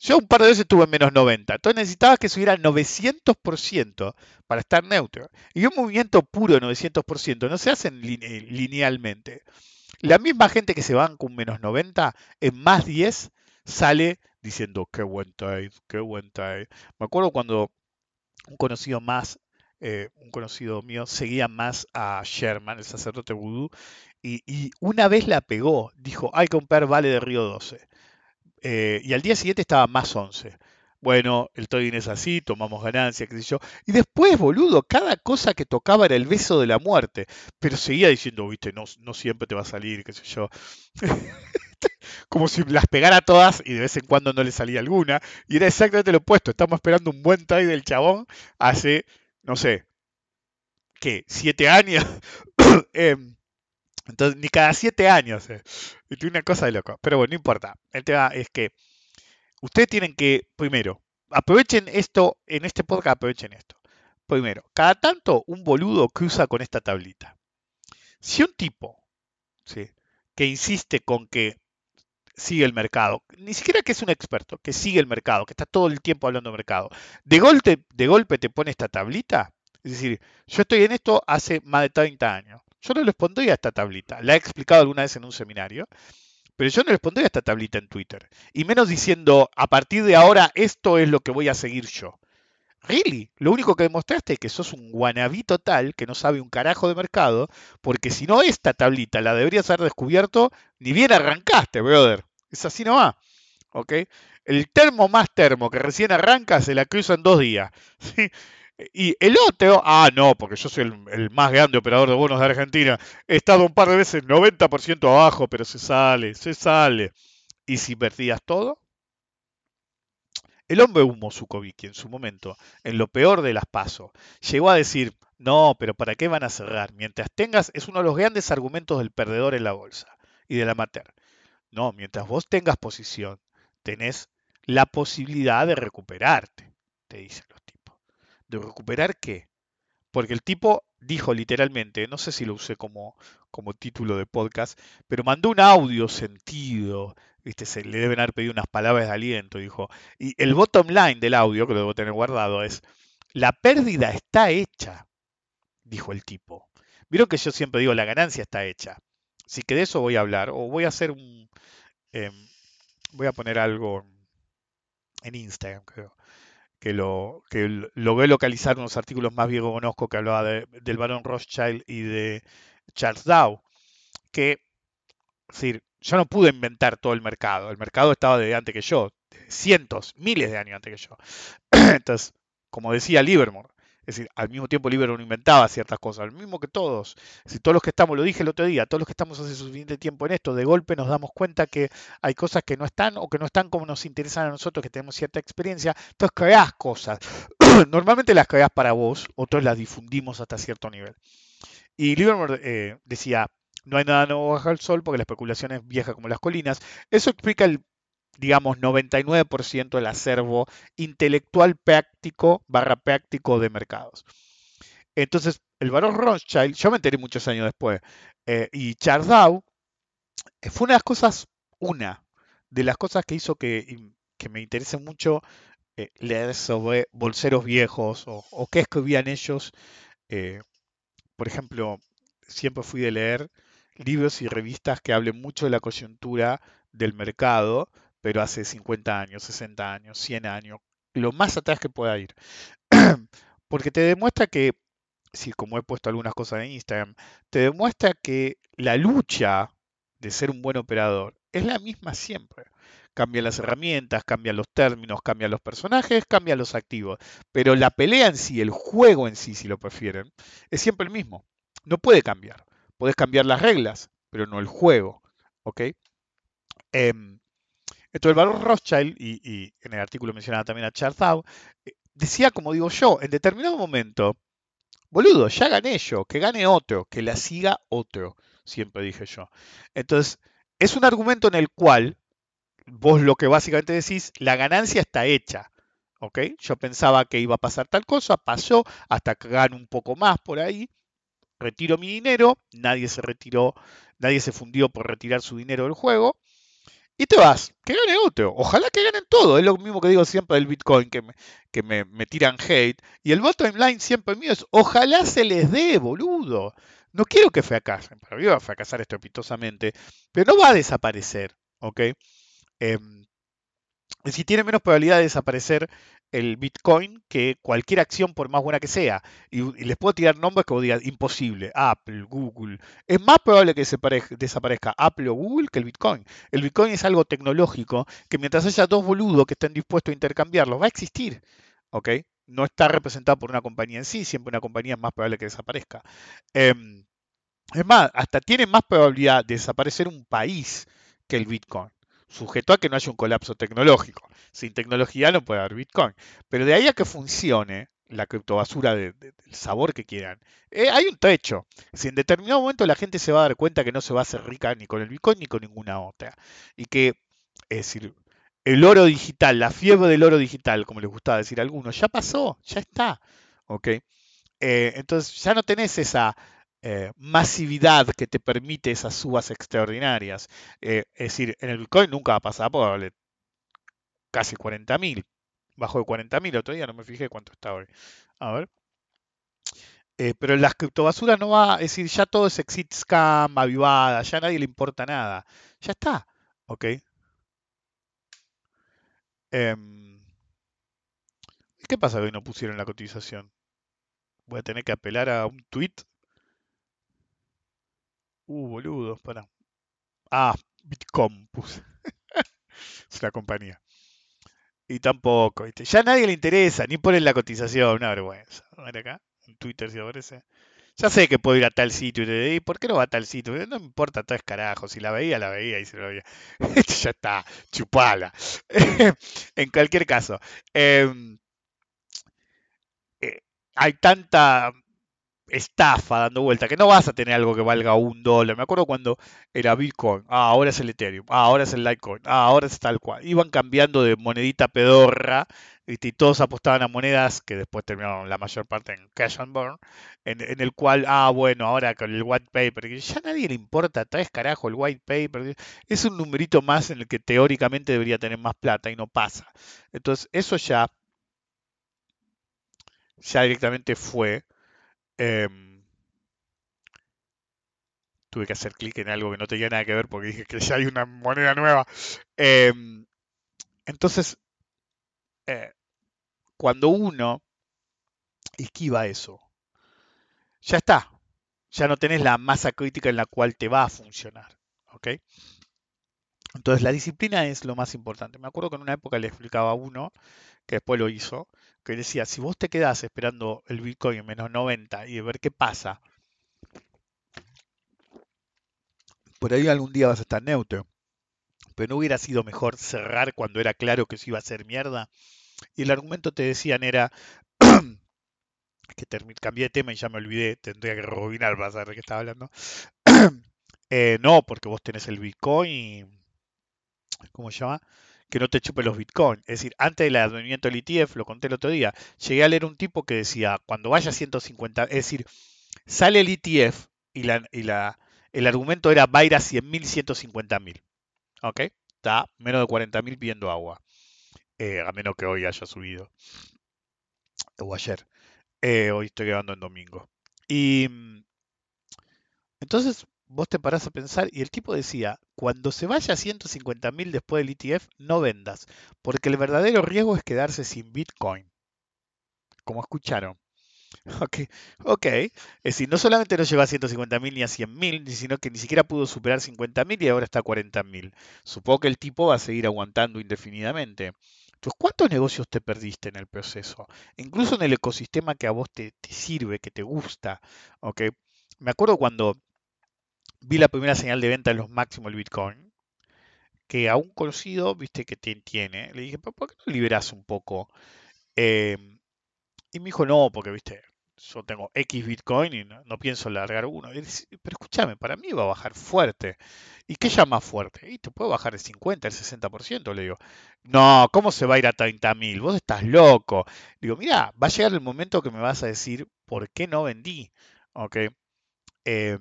yo un par de veces estuve en menos 90, entonces necesitabas que subiera al 900% para estar neutro. Y un movimiento puro de 900% no se hace eh, linealmente. La misma gente que se banca un menos 90, en más 10 sale diciendo, qué buen trade, qué buen. Me acuerdo cuando un conocido más, eh, un conocido mío, seguía más a Sherman, el sacerdote vudú, y, y una vez la pegó, dijo, hay que comprar Vale de Río 12. Eh, y al día siguiente estaba más 11. Bueno, el trading es así, tomamos ganancias, qué sé yo. Y después, boludo, cada cosa que tocaba era el beso de la muerte. Pero seguía diciendo, viste, no, no siempre te va a salir, qué sé yo. Como si las pegara todas y de vez en cuando no le salía alguna. Y era exactamente lo opuesto. Estamos esperando un buen trade del chabón hace, no sé, ¿qué? ¿Siete años? Em, entonces, ni cada siete años. eh. Una cosa de loco. Pero bueno, no importa. El tema es que ustedes tienen que, primero, aprovechen esto, en este podcast aprovechen esto. Primero, cada tanto un boludo cruza con esta tablita. Si un tipo, ¿sí? que insiste con que sigue el mercado, ni siquiera que es un experto, que sigue el mercado, que está todo el tiempo hablando de mercado, de golpe, de golpe te pone esta tablita, es decir, yo estoy en esto hace más de 30 años, Yo no les pondría esta tablita. La he explicado alguna vez en un seminario. Pero yo no les pondría esta tablita en Twitter. Y menos diciendo, a partir de ahora, esto es lo que voy a seguir yo. Really, lo único que demostraste es que sos un guanabí total que no sabe un carajo de mercado, porque si no esta tablita la deberías haber descubierto, ni bien arrancaste, brother. Es así nomás. ¿Ok? El termo más termo que recién arranca se la cruza en dos días. ¿sí? Y el otro, ah, no, porque yo soy el, más grande operador de bonos de Argentina. He estado un par de veces 90% abajo, pero se sale, se sale. ¿Y si perdías todo? El hombre humo Zukovicki en su momento, en lo peor de las pasos, llegó a decir, no, pero ¿para qué van a cerrar? Mientras tengas, es uno de los grandes argumentos del perdedor en la bolsa y del amateur. No, mientras vos tengas posición, tenés la posibilidad de recuperarte, te dicen los tipos. ¿De recuperar qué? Porque el tipo dijo literalmente, no sé si lo usé como, como título de podcast, pero mandó un audio sentido, ¿viste? Le deben haber pedido unas palabras de aliento, dijo. Y el bottom line del audio, que lo debo tener guardado, es, la pérdida está hecha, dijo el tipo. Vieron que yo siempre digo, la ganancia está hecha. Así que de eso voy a hablar, o voy a hacer un... em, voy a poner algo en Instagram, creo que lo que logré localizar unos artículos más viejos que conozco que hablaba de- del barón Rothschild y de Charles Dow, que, es decir, yo no pude inventar todo el mercado, el mercado estaba de antes que yo, cientos, miles de años antes que yo. Entonces, como decía Livermore, es decir, al mismo tiempo Livermore inventaba ciertas cosas, al mismo que todos. Es decir, todos los que estamos, lo dije el otro día, todos los que estamos hace suficiente tiempo en esto, de golpe nos damos cuenta que hay cosas que no están o que no están como nos interesan a nosotros, que tenemos cierta experiencia, entonces creás cosas. Normalmente las creás para vos, otros las difundimos hasta cierto nivel. Y Livermore eh, decía, no hay nada nuevo bajo el sol porque la especulación es vieja como las colinas. Eso explica el, digamos, 99% del acervo intelectual práctico barra práctico de mercados. Entonces, el barón Rothschild, yo me enteré muchos años después, eh, y Charles Dow, eh, fue una de las cosas, una de las cosas que hizo que, que me interese mucho eh, leer sobre bolseros viejos o, qué escribían ellos. por ejemplo, siempre fui de leer libros y revistas que hablen mucho de la coyuntura del mercado, pero hace 50 años, 60 años, 100 años, lo más atrás que pueda ir. Porque te demuestra que, si como he puesto algunas cosas en Instagram, te demuestra que la lucha de ser un buen operador es la misma siempre. Cambian las herramientas, cambian los términos, cambian los personajes, cambian los activos. Pero la pelea en sí, el juego en sí, si lo prefieren, es siempre el mismo. No puede cambiar. Puedes cambiar las reglas, pero no el juego. ¿Ok? Em, entonces el valor Rothschild, y, y en el artículo mencionaba también a Charles Dow, eh, decía, como digo yo, en determinado momento, boludo, ya gané yo, que gane otro, que la siga otro, siempre dije yo. Entonces, es un argumento en el cual vos lo que básicamente decís, la ganancia está hecha. ¿Ok? Yo pensaba que iba a pasar tal cosa, pasó, hasta que gano un poco más por ahí, retiro mi dinero, nadie se retiró, nadie se fundió por retirar su dinero del juego, y te vas, que gane otro. Ojalá que ganen todo. Es lo mismo que digo siempre del Bitcoin, que me, que me, me tiran hate. Y el bottom line siempre mío es, ojalá se les dé, boludo. No quiero que fracasen, para mí va a fracasar estrepitosamente, pero no va a desaparecer, ¿ok? Em, si tiene menos probabilidad de desaparecer el Bitcoin que cualquier acción por más buena que sea. Y, les puedo tirar nombres que vos digas, imposible, Apple, Google. Es más probable que desaparezca Apple o Google que el Bitcoin. El Bitcoin es algo tecnológico que mientras haya dos boludos que estén dispuestos a intercambiarlo, va a existir. ¿Ok? No está representado por una compañía en sí, siempre una compañía es más probable que desaparezca. Em, es más, hasta tiene más probabilidad de desaparecer un país que el Bitcoin, sujeto a que no haya un colapso tecnológico. Sin tecnología no puede haber Bitcoin. Pero de ahí a que funcione la criptobasura de- de- del sabor que quieran, eh, hay un techo. Si en determinado momento la gente se va a dar cuenta que no se va a hacer rica ni con el Bitcoin ni con ninguna otra. Y que, es decir, el oro digital, la fiebre del oro digital, como les gustaba decir a algunos, ya pasó, ya está. Eh, entonces ya no tenés esa eh, masividad que te permite esas subas extraordinarias. Eh, es decir, en el Bitcoin nunca va a pasar por vale casi 40.000. Bajo de 40.000, otro día no me fijé cuánto está hoy. A ver. Eh, pero en las criptobasuras no va, es decir, ya todo es exit scam, avivada, ya a nadie le importa nada. Ya está, ¿ok? Em, ¿Qué pasa que hoy no pusieron la cotización? Voy a tener que apelar a un tweet. Uh, boludo, para. Ah, Bitcoin puse. es una compañía. Y tampoco, ¿viste? Ya a nadie le interesa, ni ponen la cotización, una vergüenza. A ver acá, en Twitter si aparece. Ya sé que puedo ir a tal sitio y te digo, ¿y por qué no va a tal sitio? No me importa tres carajos, si la veía, la veía y se lo veía. ya está, chupala. en cualquier caso, em, eh, hay tanta estafa dando vuelta que no vas a tener algo que valga un dólar. Me acuerdo cuando era Bitcoin, ah, ahora es el Ethereum, ah, ahora es el Litecoin, ah, ahora es tal cual. Iban cambiando de monedita pedorra y todos apostaban a monedas que después terminaron la mayor parte en cash and burn, en, el cual, ah, bueno, ahora con el white paper, que ya nadie le importa, traes carajo el white paper, es un numerito más en el que teóricamente debería tener más plata y no pasa. Entonces, eso ya, ya directamente fue. Em, tuve que hacer clic en algo que no tenía nada que ver porque dije que ya hay una moneda nueva. Em, entonces, eh, cuando uno esquiva eso, ya está. Ya no tenés la masa crítica en la cual te va a funcionar. ¿Ok? Entonces la disciplina es lo más importante. Me acuerdo que en una época le explicaba a uno, que después lo hizo, que decía, si vos te quedás esperando el Bitcoin en menos 90 y ver qué pasa, por ahí algún día vas a estar neutro. Pero no hubiera sido mejor cerrar cuando era claro que se iba a hacer mierda. Y el argumento te decían era que cambié de tema y ya me olvidé, tendría que rebobinar para saber de qué estaba hablando. Eh, no, porque vos tenés el Bitcoin y, ¿cómo se llama? Que no te chupe los Bitcoin. Es decir, antes del advenimiento del ETF, lo conté el otro día, llegué a leer un tipo que decía, cuando vaya a 150, es decir, sale el ETF y, la, y la, el argumento era va a ir a 100.000, 150.000. ¿Ok? Está menos de 40.000 pidiendo agua. Eh, a menos que hoy haya subido. O ayer. Eh, hoy estoy grabando en domingo. Y mm, entonces vos te parás a pensar y el tipo decía, cuando se vaya a 150.000 después del ETF, no vendas, porque el verdadero riesgo es quedarse sin Bitcoin. Como escucharon. Ok, ok. Es decir, no solamente no llegó a 150.000 ni a 100.000, ni- sino que ni siquiera pudo superar 50.000 y ahora está a 40.000. Supongo que el tipo va a seguir aguantando indefinidamente. Entonces, ¿cuántos negocios te perdiste en el proceso? Incluso en el ecosistema que a vos te, te sirve, que te gusta. ¿ok? Me acuerdo cuando vi la primera señal de venta en los máximos del Bitcoin, que a un conocido, viste, que tiene, le dije, "¿Pero ¿por qué no liberas un poco? Em, y me dijo, no, porque, viste, yo tengo X Bitcoin y no, pienso largar uno. Dice, pero escúchame, para mí va a bajar fuerte. ¿Y qué llama fuerte? Y te puede bajar el 50, el 60%, le digo. No, ¿cómo se va a ir a 30.000? Vos estás loco. Digo, mira, va a llegar el momento que me vas a decir por qué no vendí. ¿Ok? Eh,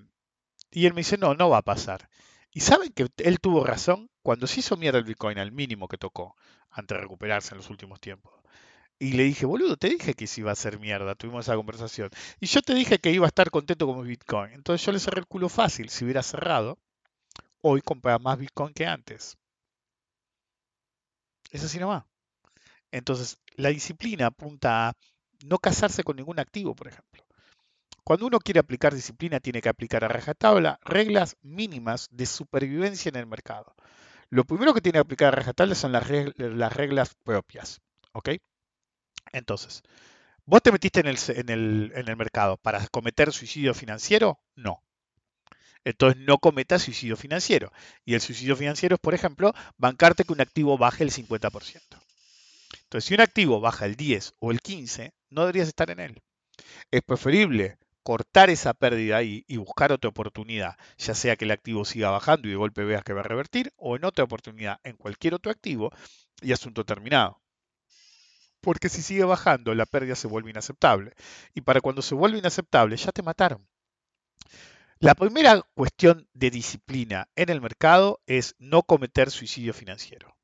y él me dice, no, no va a pasar. Y saben que él tuvo razón cuando se hizo mierda el Bitcoin al mínimo que tocó antes de recuperarse en los últimos tiempos. Y le dije, boludo, te dije que se iba a hacer mierda, tuvimos esa conversación. Y yo te dije que iba a estar contento con mi Bitcoin. Entonces yo le cerré el culo fácil. Si hubiera cerrado, hoy compraba más Bitcoin que antes. Es así nomás. Entonces, la disciplina apunta a no casarse con ningún activo, por ejemplo. Cuando uno quiere aplicar disciplina, tiene que aplicar a rajatabla reglas mínimas de supervivencia en el mercado. Lo primero que tiene que aplicar a rajatabla son las, reg- las reglas propias. ¿Ok? Entonces, ¿vos te metiste en el- en el mercado para cometer suicidio financiero? No. Entonces no cometas suicidio financiero. Y el suicidio financiero es, por ejemplo, bancarte que un activo baje el 50%. Entonces, si un activo baja el 10 o el 15, no deberías estar en él. Es preferible cortar esa pérdida ahí y buscar otra oportunidad, ya sea que el activo siga bajando y de golpe veas que va a revertir, o en otra oportunidad en cualquier otro activo y asunto terminado. Porque si sigue bajando, la pérdida se vuelve inaceptable. Y para cuando se vuelve inaceptable, ya te mataron. La primera cuestión de disciplina en el mercado es no cometer suicidio financiero.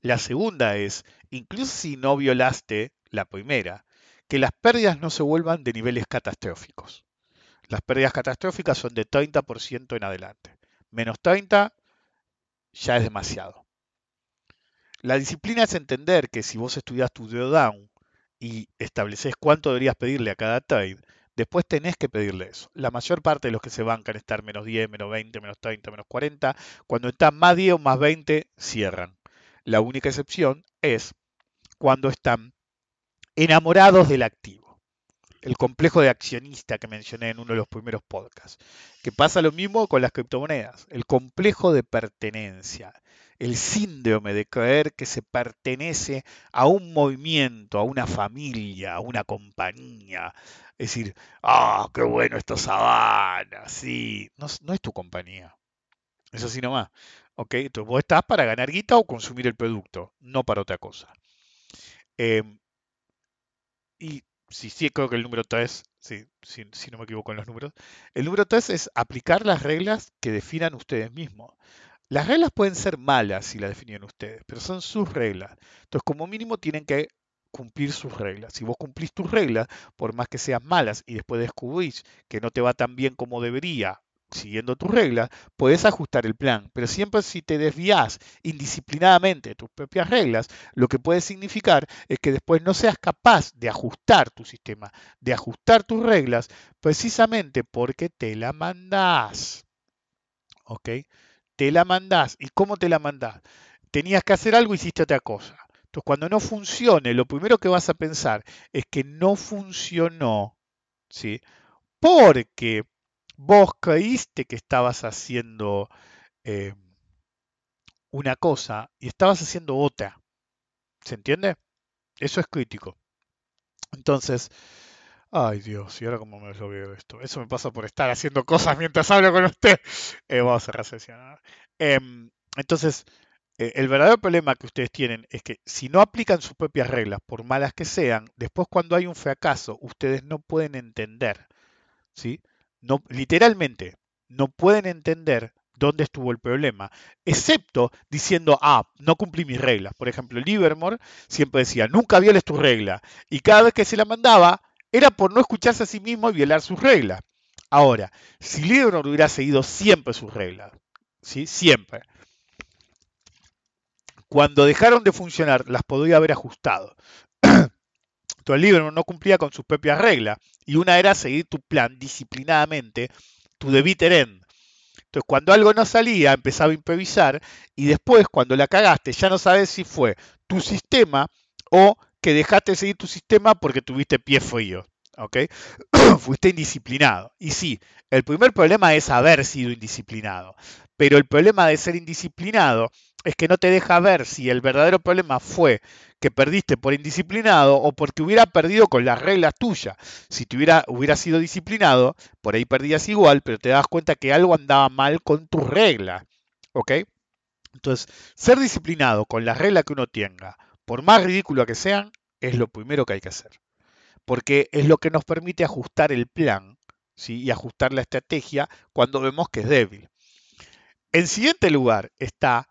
La segunda es, incluso si no violaste la primera, que las pérdidas no se vuelvan de niveles catastróficos. Las pérdidas catastróficas son de 30% en adelante. Menos 30 ya es demasiado. La disciplina es entender que si vos estudias tu drawdown y estableces cuánto deberías pedirle a cada trade, después tenés que pedirle eso. La mayor parte de los que se bancan estar menos 10, menos 20, menos 30, menos 40, cuando están más 10 o más 20, cierran. La única excepción es cuando están enamorados del activo. El complejo de accionista que mencioné en uno de los primeros podcasts. Que pasa lo mismo con las criptomonedas. El complejo de pertenencia. El síndrome de creer que se pertenece a un movimiento, a una familia, a una compañía. Es decir, ah, qué bueno esto Sabana, sí. No, es tu compañía. Es así nomás. ¿Ok? Entonces vos estás para ganar guita o consumir el producto, no para otra cosa. Em, y sí, sí, creo que el número 3, sí, si, no me equivoco en los números, el número 3 es aplicar las reglas que definan ustedes mismos. Las reglas pueden ser malas si las definieron ustedes, pero son sus reglas. Entonces, como mínimo, tienen que cumplir sus reglas. Si vos cumplís tus reglas, por más que sean malas y después descubrís que no te va tan bien como debería siguiendo tus reglas, puedes ajustar el plan. Pero siempre si te desvías indisciplinadamente de tus propias reglas, lo que puede significar es que después no seas capaz de ajustar tu sistema, de ajustar tus reglas, precisamente porque te la mandás. ¿Ok? Te la mandás. ¿Y cómo te la mandás? Tenías que hacer algo, hiciste otra cosa. Entonces, cuando no funcione, lo primero que vas a pensar es que no funcionó, ¿sí? Porque vos creíste que estabas haciendo eh, una cosa y estabas haciendo otra. ¿Se entiende? Eso es crítico. Entonces, ay Dios, ¿y ahora cómo me lo veo esto? Eso me pasa por estar haciendo cosas mientras hablo con usted. Eh, vamos a recesionar. Em, entonces, eh, el verdadero problema que ustedes tienen es que si no aplican sus propias reglas, por malas que sean, después cuando hay un fracaso, ustedes no pueden entender, ¿sí? Literalmente no pueden entender dónde estuvo el problema, excepto diciendo, ah, no cumplí mis reglas. Por ejemplo, Livermore siempre decía, nunca violes tu regla. Y cada vez que se la mandaba, era por no escucharse a sí mismo y violar sus reglas. Ahora, si Livermore hubiera seguido siempre sus reglas, ¿sí? Siempre. Cuando dejaron de funcionar, las podría haber ajustado. El libro no cumplía con sus propias reglas. Y una era seguir tu plan disciplinadamente, tu debit end. Entonces, cuando algo no salía, empezaba a improvisar y después, cuando la cagaste, ya no sabes si fue tu sistema o que dejaste de seguir tu sistema porque tuviste pie frío. ¿Ok? Fuiste indisciplinado. Y sí, el primer problema es haber sido indisciplinado. Pero el problema de ser indisciplinado es que no te deja ver si el verdadero problema fue que perdiste por indisciplinado o porque hubiera perdido con las reglas tuyas. Si te hubiera, hubiera sido disciplinado, por ahí perdías igual, pero te das cuenta que algo andaba mal con tus reglas. ¿Ok? Entonces, ser disciplinado con las reglas que uno tenga, por más ridículo que sean, es lo primero que hay que hacer. Porque es lo que nos permite ajustar el plan ¿sí? y ajustar la estrategia cuando vemos que es débil. En siguiente lugar está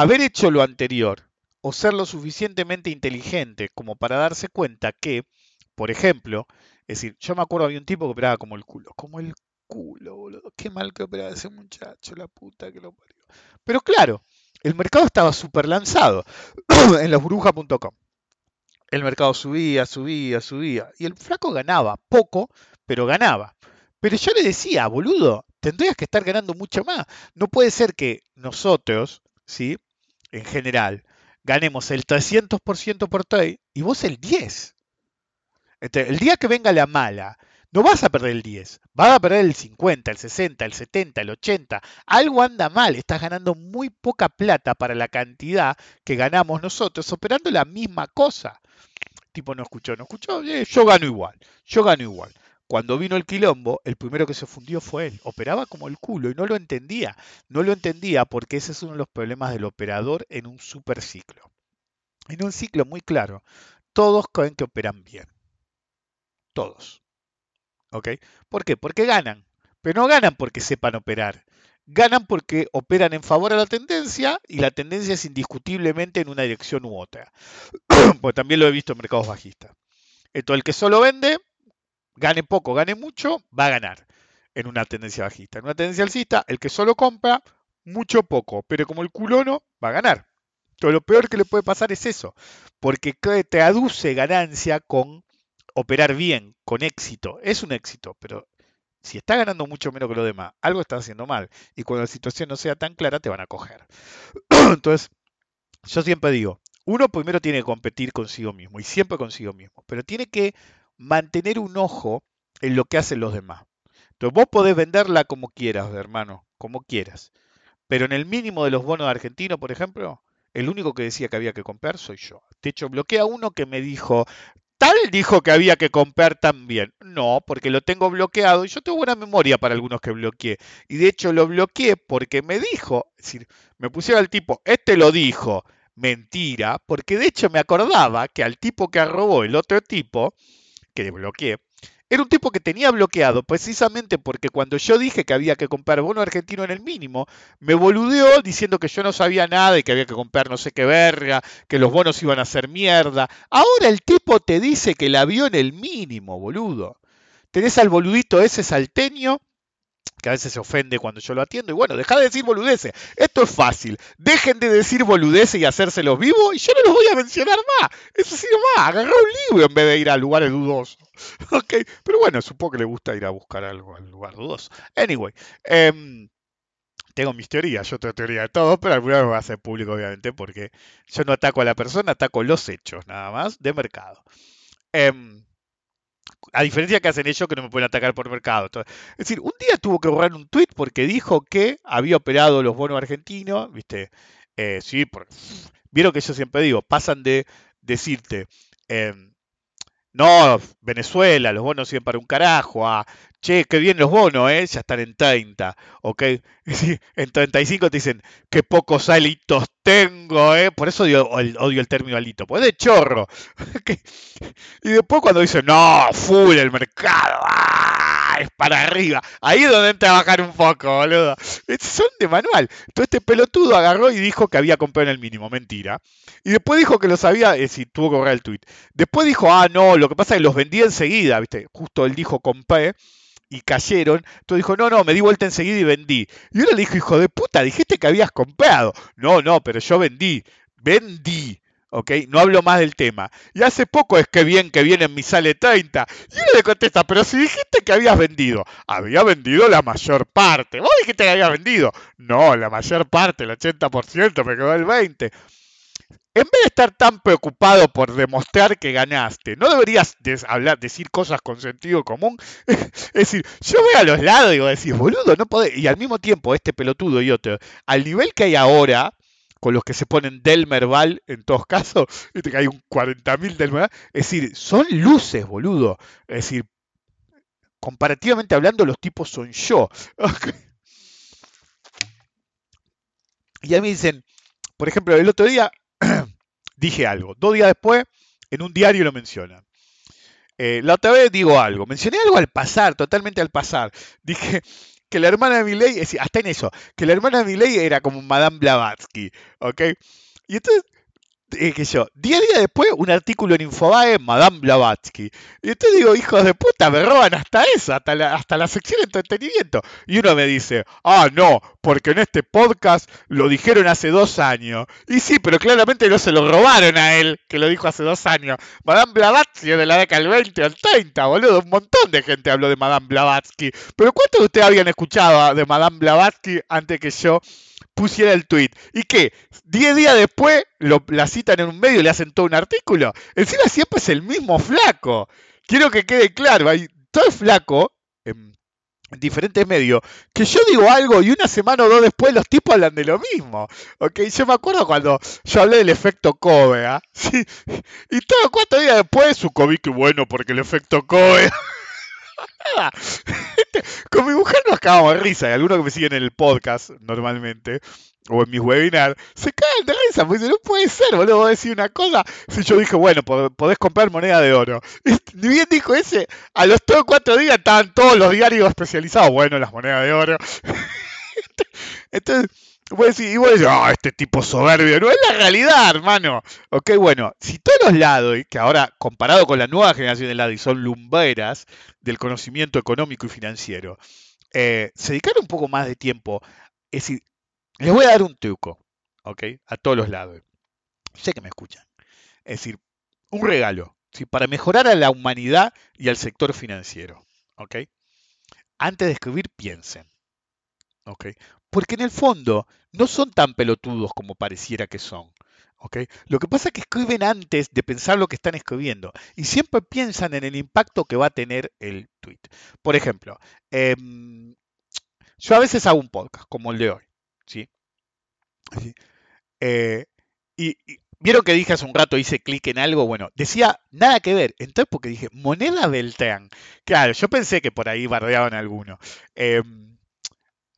haber hecho lo anterior o ser lo suficientemente inteligente como para darse cuenta que, por ejemplo, es decir, yo me acuerdo había un tipo que operaba como el culo, como el culo, boludo, qué mal que operaba ese muchacho, la puta que lo parió. Pero claro, el mercado estaba súper lanzado en losbrujas.com. El mercado subía, subía, subía, y el flaco ganaba, poco, pero ganaba. Pero yo le decía, boludo, tendrías que estar ganando mucho más. No puede ser que nosotros, ¿sí? En general, ganemos el 300% por trade y vos el 10%. Entonces, el día que venga la mala, no vas a perder el 10, vas a perder el 50, el 60, el 70, el 80. Algo anda mal, estás ganando muy poca plata para la cantidad que ganamos nosotros operando la misma cosa. Tipo, no escuchó, no escuchó, eh, yo gano igual, yo gano igual. Cuando vino el quilombo, el primero que se fundió fue él. Operaba como el culo y no lo entendía. No lo entendía porque ese es uno de los problemas del operador en un superciclo. En un ciclo muy claro, todos creen que operan bien. Todos. ¿Ok? ¿Por qué? Porque ganan. Pero no ganan porque sepan operar. Ganan porque operan en favor a la tendencia y la tendencia es indiscutiblemente en una dirección u otra. pues también lo he visto en mercados bajistas. Entonces, el que solo vende, gane poco, gane mucho, va a ganar en una tendencia bajista. En una tendencia alcista, el que solo compra, mucho poco, pero como el culono, va a ganar. Entonces, lo peor que le puede pasar es eso, porque que traduce ganancia con operar bien, con éxito. Es un éxito, pero si está ganando mucho menos que lo demás, algo está haciendo mal. Y cuando la situación no sea tan clara, te van a coger. Entonces, yo siempre digo, uno primero tiene que competir consigo mismo, y siempre consigo mismo, pero tiene que mantener un ojo en lo que hacen los demás. Entonces, vos podés venderla como quieras, hermano, como quieras. Pero en el mínimo de los bonos argentinos, por ejemplo, el único que decía que había que comprar soy yo. De hecho, bloquea a uno que me dijo, tal dijo que había que comprar también. No, porque lo tengo bloqueado y yo tengo buena memoria para algunos que bloqueé. Y de hecho lo bloqueé porque me dijo, es decir, me pusieron al tipo, este lo dijo, mentira, porque de hecho me acordaba que al tipo que arrobó el otro tipo, que bloqueé, era un tipo que tenía bloqueado precisamente porque cuando yo dije que había que comprar bono argentino en el mínimo, me boludeó diciendo que yo no sabía nada y que había que comprar no sé qué verga, que los bonos iban a ser mierda. Ahora el tipo te dice que la vio en el mínimo, boludo. Tenés al boludito ese salteño que a veces se ofende cuando yo lo atiendo. Y bueno, deja de decir boludeces. Esto es fácil. Dejen de decir boludeces y hacérselos vivos y yo no los voy a mencionar más. Eso sí nomás. Agarrar un libro en vez de ir a lugares dudosos. Ok, pero bueno, supongo que le gusta ir a buscar algo al lugar dudoso. Anyway, em, tengo mis teorías, yo tengo teoría de todo, pero alguna vez va a ser público, obviamente, porque yo no ataco a la persona, ataco los hechos, nada más, de mercado. Em, a diferencia que hacen ellos que no me pueden atacar por mercado. Es decir, un día tuvo que borrar un tweet porque dijo que había operado los bonos argentinos, ¿viste? Eh, sí, porque, vieron que yo siempre digo, pasan de decirte, em, no, Venezuela, los bonos siguen para un carajo, che, qué bien los bonos, ¿eh? ya están en 30, ¿ok? En 35 te dicen, qué pocos alitos tengo, ¿eh? Por eso odio, el- término alito, pues es de chorro. Y después cuando dicen, no, full el mercado, ¡ah! es para arriba, ahí es donde entra a bajar un poco, boludo. Son de manual. Entonces este pelotudo agarró y dijo que había comprado en el mínimo, mentira. Y después dijo que lo sabía, es decir, tuvo que borrar el tweet. Después dijo, ah, no, lo que pasa es que los vendí enseguida, ¿viste? Justo él dijo compré y cayeron. Entonces dijo, no, no, me di vuelta enseguida y vendí. Y uno le dijo, hijo de puta, dijiste que habías comprado. No, no, pero yo vendí. Vendí. ¿Ok? No hablo más del tema. Y hace poco es que bien que viene en mi sale 30. Y uno le contesta, pero si dijiste que habías vendido. Había vendido la mayor parte. Vos dijiste que habías vendido. No, la mayor parte, el 80%, me quedó el 20% en vez de estar tan preocupado por demostrar que ganaste, ¿no deberías hablar, decir cosas con sentido común? es decir, yo veo a los lados y digo, decir, boludo, no podés. Y al mismo tiempo, este pelotudo y otro, al nivel que hay ahora, con los que se ponen Delmer Val en todos casos, viste que hay un 40.000 Delmer Val, es decir, son luces, boludo. Es decir, comparativamente hablando, los tipos son yo. y a mí dicen, por ejemplo, el otro día dije algo. Dos días después, en un diario lo mencionan. Eh, la otra vez digo algo. Mencioné algo al pasar, totalmente al pasar. Dije que la hermana de decir, hasta en eso, que la hermana de Milei era como Madame Blavatsky, ¿ok? Y entonces, eh, que yo, 10 días después, un artículo en Infobae, Madame Blavatsky. Y entonces digo, hijos de puta, me roban hasta eso, hasta la, hasta la sección de entretenimiento. Y uno me dice, ah, no, porque en este podcast lo dijeron hace dos años. Y sí, pero claramente no se lo robaron a él, que lo dijo hace dos años. Madame Blavatsky de la década del 20 al 30, boludo. Un montón de gente habló de Madame Blavatsky. Pero ¿cuántos de ustedes habían escuchado de Madame Blavatsky antes que yo pusiera el tweet? ¿Y qué? Diez días después lo, la citan en un medio y le hacen todo un artículo. Encima siempre es el mismo flaco. Quiero que quede claro, hay todo el flaco en, en diferentes medios, que yo digo algo y una semana o dos después los tipos hablan de lo mismo. ¿ok? Yo me acuerdo cuando yo hablé del efecto Kobe, ¿ah? Sí. Y todo cuatro días después, su COVID, que bueno, porque el efecto Kobe... Con mi mujer nos cagamos de risa, y algunos que me siguen en el podcast normalmente, o en mis webinars, se cagan de risa, porque dicen, no puede ser, boludo, vos decís una cosa. Si yo dije, bueno, pod- podés comprar moneda de oro. Ni bien dijo ese, a los tres o cuatro días estaban todos los diarios especializados, bueno, las monedas de oro. Entonces, Decís, y vos decís, "Ah, este tipo soberbio, no es la realidad, hermano. Ok, bueno, si todos los lados, que ahora comparado con la nueva generación de lados son lumberas del conocimiento económico y financiero, eh, se dedicaron un poco más de tiempo. Es decir, les voy a dar un truco, ok, a todos los lados. Sé que me escuchan. Es decir, un regalo, ¿sí? para mejorar a la humanidad y al sector financiero, ok. Antes de escribir, piensen. ¿ok? Porque en el fondo no son tan pelotudos como pareciera que son. Lo que pasa es que escriben antes de pensar lo que están escribiendo y siempre piensan en el impacto que va a tener el tweet. Por ejemplo, em, yo a veces hago un podcast como el de hoy. ¿sí? Eh, y, y vieron que dije hace un rato, hice clic en algo, bueno, decía nada que ver. Entonces, porque dije, moneda Beltrán. Claro, yo pensé que por ahí bardeaban alguno. Em,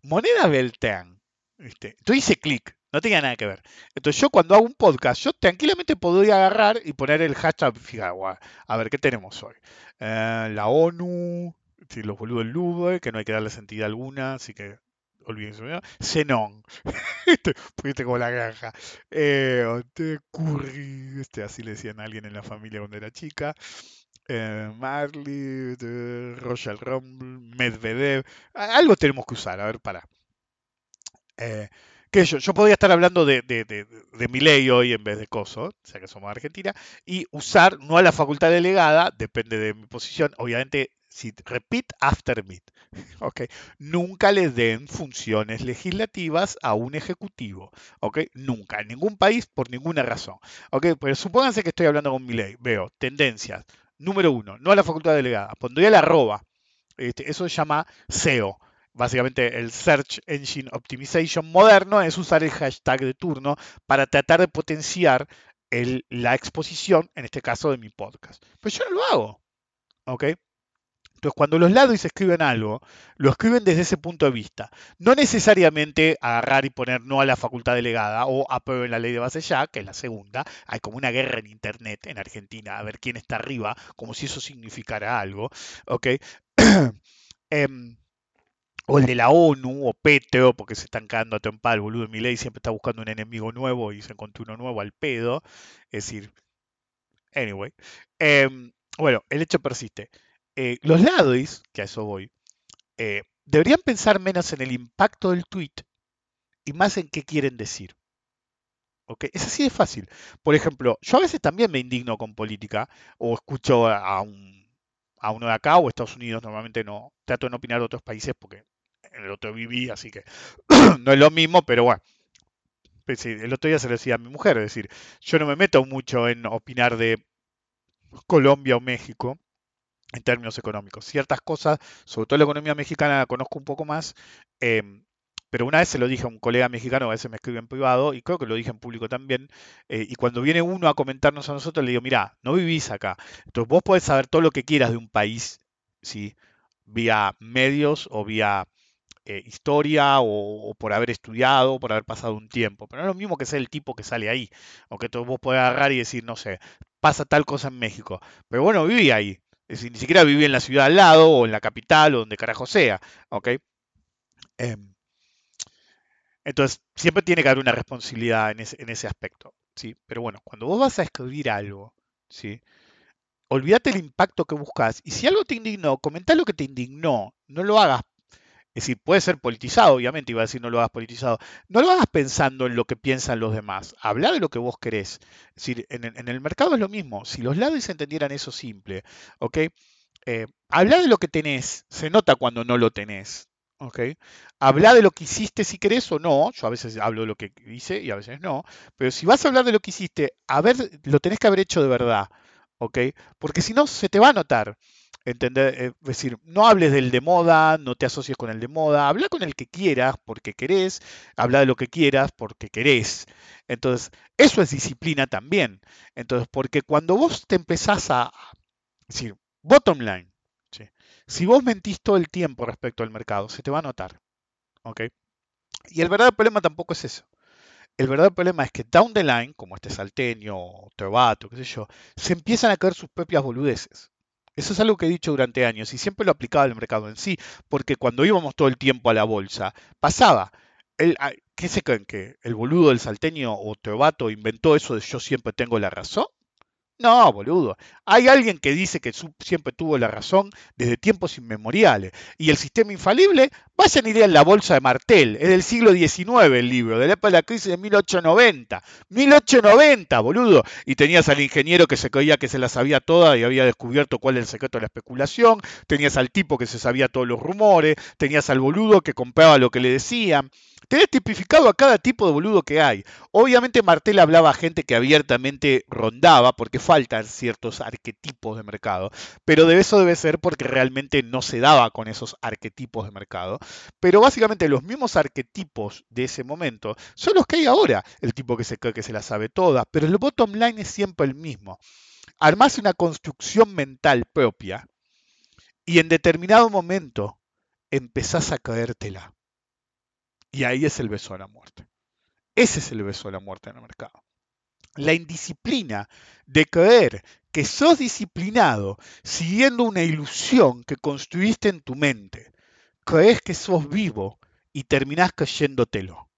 moneda Beltrán. ¿viste? Entonces hice clic, no tenía nada que ver. Entonces yo cuando hago un podcast, yo tranquilamente podría agarrar y poner el hashtag, gua- a ver, ¿qué tenemos hoy? Eh, la ONU, los boludos del Louvre, que no hay que darle sentido alguna, así que olvídense. ¿no? Zenón, este, pusiste como la granja. Eh, este, Curry, este, así le decían a alguien en la familia cuando era chica. Eh, Marley, de Royal Rumble, Medvedev. Algo tenemos que usar, a ver, para. Eh, sé yo, podría estar hablando de, de, de, de Milei hoy en vez de Coso, ya que somos Argentina, y usar no a la facultad delegada, depende de mi posición, obviamente, repeat after me, ¿ok? Nunca le den funciones legislativas a un ejecutivo, ¿ok? Nunca, en ningún país, por ninguna razón, ¿ok? Pero supónganse que estoy hablando con Milei, veo tendencias, número uno, no a la facultad delegada, pondría la arroba, este, eso se llama SEO. Básicamente el Search Engine Optimization moderno es usar el hashtag de turno para tratar de potenciar la exposición, en este caso de mi podcast. Pero yo no lo hago. ¿ok? Entonces, cuando los lados escriben algo, lo escriben desde ese punto de vista. No necesariamente agarrar y poner no a la facultad delegada o aprueben la ley de base ya, que es la segunda. Hay como una guerra en Internet en Argentina, a ver quién está arriba, como si eso significara algo. ¿ok? Em, o el de la ONU, o Petro, porque se están cagando a trompa, el boludo de Milei siempre está buscando un enemigo nuevo y se encontró uno nuevo al pedo. Es decir, anyway. Em, bueno, el hecho persiste. Eh, los ladis, que a eso voy, eh, deberían pensar menos en el impacto del tweet y más en qué quieren decir. ¿ok? Es así de fácil. Por ejemplo, yo a veces también me indigno con política o escucho a un, a uno de acá o Estados Unidos, normalmente no, trato de no opinar de otros países porque en el otro viví, así que no es lo mismo, pero bueno. Pues el otro día se lo decía a mi mujer, es decir, yo no me meto mucho en opinar de Colombia o México en términos económicos. Ciertas cosas, sobre todo la economía mexicana, la conozco un poco más, em, pero una vez se lo dije a un colega mexicano, a veces me escribe en privado, y creo que lo dije en público también, eh, y cuando viene uno a comentarnos a nosotros, le digo, mirá, no vivís acá, entonces vos podés saber todo lo que quieras de un país, ¿sí? vía medios o vía eh, historia o, por haber estudiado o por haber pasado un tiempo. Pero no es lo mismo que ser el tipo que sale ahí. O que vos podés agarrar y decir, no sé, pasa tal cosa en México. Pero bueno, viví ahí. Es decir, ni siquiera viví en la ciudad al lado o en la capital o donde carajo sea. ¿Ok? Em, entonces, siempre tiene que haber una responsabilidad en ese, aspecto. ¿sí? Pero bueno, cuando vos vas a escribir algo, ¿sí? olvídate el impacto que buscas. Y si algo te indignó, comentá lo que te indignó. No lo hagas es decir, puede ser politizado, obviamente, iba a decir no lo hagas politizado. No lo hagas pensando en lo que piensan los demás. Habla de lo que vos querés. Es decir, en, el- mercado es lo mismo. Si los lados entendieran eso simple, ¿ok? Eh, habla de lo que tenés. Se nota cuando no lo tenés. ¿Ok? Habla de lo que hiciste si querés o no. Yo a veces hablo de lo que hice y a veces no. Pero si vas a hablar de lo que hiciste, a ver, lo tenés que haber hecho de verdad. ¿Ok? Porque si no, se te va a notar. Entender, eh, es decir, no hables del de moda, no te asocies con el de moda, habla con el que quieras porque querés, habla de lo que quieras porque querés. Entonces, eso es disciplina también. Entonces, porque cuando vos te empezás a, decir, bottom line, si vos mentís todo el tiempo respecto al mercado, se te va a notar. ¿ok? Y el verdadero problema tampoco es eso. El verdadero problema es que down the line, como este salteño, o Trovato, qué sé yo, se empiezan a caer sus propias boludeces. Eso es algo que he dicho durante años y siempre lo aplicaba al mercado en sí, porque cuando íbamos todo el tiempo a la bolsa, pasaba. El- a- ¿qué se creen? ¿Que el boludo del salteño o Teobato inventó eso de yo siempre tengo la razón? No, boludo. Hay alguien que dice que siempre tuvo la razón desde tiempos inmemoriales. Y el sistema infalible, vayan a ir la bolsa de Martel. Es del siglo XIX el libro, de la época de la crisis de 1890. 1890, boludo. Y tenías al ingeniero que se creía que se la sabía toda y había descubierto cuál es el secreto de la especulación. Tenías al tipo que se sabía todos los rumores. Tenías al boludo que compraba lo que le decían. Tenés tipificado a cada tipo de boludo que hay. Obviamente Martel hablaba a gente que abiertamente rondaba, porque faltan ciertos arquetipos de mercado, pero de eso debe ser porque realmente no se daba con esos arquetipos de mercado. Pero básicamente los mismos arquetipos de ese momento son los que hay ahora. El tipo que se cree que se la sabe toda, pero el bottom line es siempre el mismo. Armás una construcción mental propia y en determinado momento empezás a creértela. Y ahí es el beso a la muerte. Ese es el beso a la muerte en el mercado. La indisciplina de creer que sos disciplinado siguiendo una ilusión que construiste en tu mente. Crees que sos vivo y terminás creyéndotelo.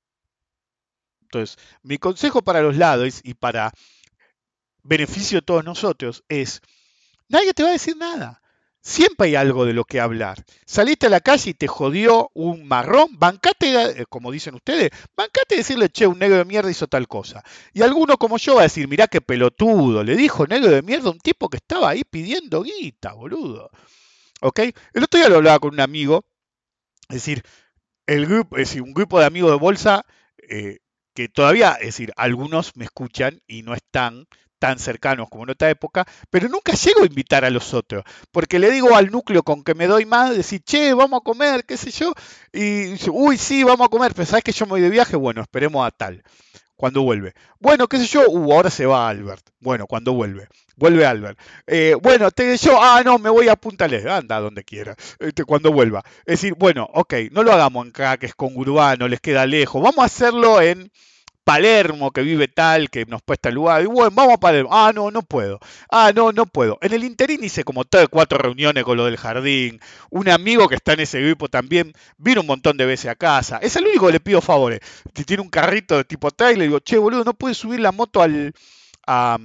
Entonces, mi consejo para los lados y para beneficio de todos nosotros es, nadie te va a decir nada. Siempre hay algo de lo que hablar. Saliste a la calle y te jodió un marrón, bancate, eh, como dicen ustedes, bancate y decirle, che, un negro de mierda hizo tal cosa. Y alguno como yo va a decir, mirá qué pelotudo, le dijo negro de mierda a un tipo que estaba ahí pidiendo guita, boludo. ¿Ok? El otro día lo hablaba con un amigo, es decir, el grupo, es un grupo de amigos de bolsa eh, que todavía, es decir, algunos me escuchan y no están tan cercanos como en otra época, pero nunca llego a invitar a los otros, porque le digo al núcleo con que me doy más, decir, che, vamos a comer, qué sé yo, y uy, sí, vamos a comer, pero sabes que yo me voy de viaje, bueno, esperemos a tal, cuando vuelve. Bueno, qué sé yo, uh, ahora se va Albert, bueno, cuando vuelve. Vuelve Albert. Eh, bueno, te yo, ah, no, me voy a Punta Del anda donde quiera, este, cuando vuelva. Es decir, bueno, ok, no lo hagamos en acá, que es con Urbano, les queda lejos, vamos a hacerlo en Palermo, que vive tal, que nos presta el lugar. Y bueno, vamos a Palermo. Ah, no, no puedo. Ah, no, no puedo. En el interín hice como tres, cuatro reuniones con lo del jardín. Un amigo que está en ese grupo también vino un montón de veces a casa. Es el único que le pido favores. Si tiene un carrito de tipo trailer, le digo, che, boludo, no puedes subir la moto al, a,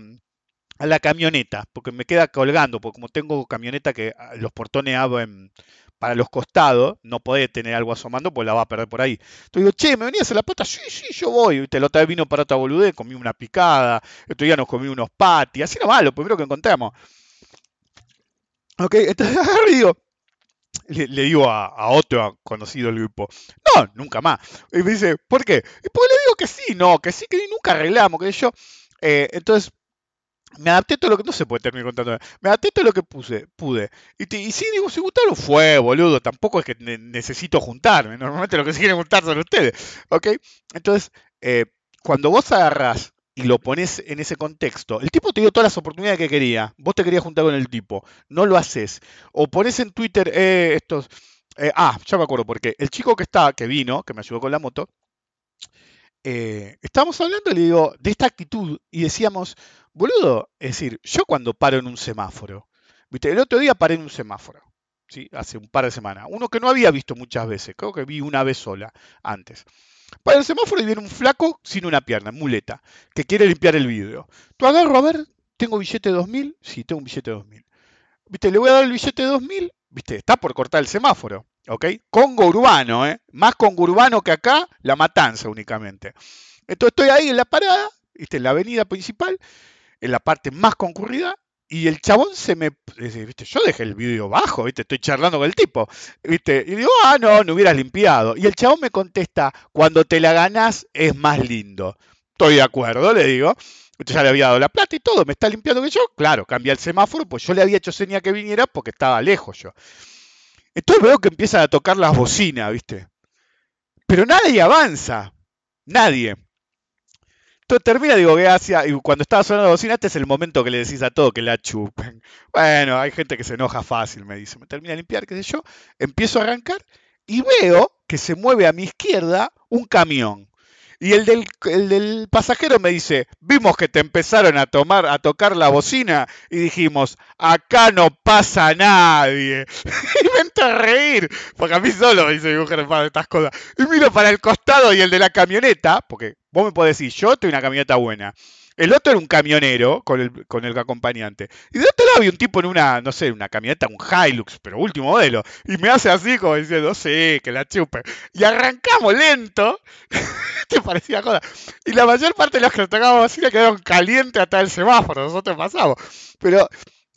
a la camioneta, porque me queda colgando, porque como tengo camioneta que ah, los portones abren para los costados, no podés tener algo asomando, pues la va a perder por ahí. Entonces digo, che, ¿me venías a la pata? Sí, sí, yo voy. Te lo otra vino para otra boludez, comí una picada, el otro nos comí unos patis, así nomás, lo primero que encontramos. Ok, entonces digo, le, digo a, a otro conocido del grupo, no, nunca más. Y me dice, ¿por qué? Y porque le digo que sí, no, que sí, que nunca arreglamos, que yo. Eh, entonces, me adapté todo lo que. No se puede terminar contando. Me adapté todo lo que puse, pude. Y, te- sí, digo, si gustaron fue, boludo. Tampoco es que ne- necesito juntarme. Normalmente lo que se quieren juntar son ustedes. ¿Ok? Entonces, eh, cuando vos agarrás y lo pones en ese contexto, el tipo te dio todas las oportunidades que quería. Vos te querías juntar con el tipo. No lo haces. O pones en Twitter eh, estos. eh, ah, ya me acuerdo, porque el chico que está, que vino, que me ayudó con la moto, eh, estábamos hablando, le digo, de esta actitud y decíamos, boludo, es decir, yo cuando paro en un semáforo, viste, el otro día paré en un semáforo, ¿sí? hace un par de semanas, uno que no había visto muchas veces, creo que vi una vez sola antes. Para el semáforo y viene un flaco sin una pierna, muleta, que quiere limpiar el vidrio. Tú agarro, a ver, ¿tengo billete de 2000? Sí, tengo un billete de 2000. ¿Viste? Le voy a dar el billete de 2000, ¿viste? Está por cortar el semáforo, ¿ok? Congo urbano, ¿eh? Más Congo urbano que acá, la matanza únicamente. Entonces estoy ahí en la parada, ¿viste? En la avenida principal, en la parte más concurrida, y el chabón se me... ¿viste? Yo dejé el vídeo bajo, ¿viste? Estoy charlando con el tipo, ¿viste? Y digo, ah, no, no hubieras limpiado. Y el chabón me contesta, cuando te la ganás es más lindo. Estoy de acuerdo, le digo. Entonces ya le había dado la plata y todo, me está limpiando que yo. Claro, cambia el semáforo, pues yo le había hecho seña que viniera porque estaba lejos yo. Entonces veo que empiezan a tocar las bocinas, ¿viste? Pero nadie avanza. Nadie. Termina, digo, gracias. Y cuando estaba sonando la bocina, este es el momento que le decís a todo que la chupen. Bueno, hay gente que se enoja fácil, me dice. Me termina de limpiar, qué sé yo. Empiezo a arrancar y veo que se mueve a mi izquierda un camión. Y el del, el del pasajero me dice, vimos que te empezaron a tomar, a tocar la bocina y dijimos, acá no pasa nadie. y me entré a reír, porque a mí solo me dice mi mujer para estas cosas. Y miro para el costado y el de la camioneta, porque vos me podés decir, yo tengo una camioneta buena. El otro era un camionero con el, con el acompañante. Y de otro lado había un tipo en una, no sé, una camioneta, un Hilux, pero último modelo. Y me hace así como diciendo, sí, que la chupe. Y arrancamos lento. Te parecía cosa. Y la mayor parte de los que nos tocábamos así le quedaron calientes hasta el semáforo. Nosotros pasamos. Pero,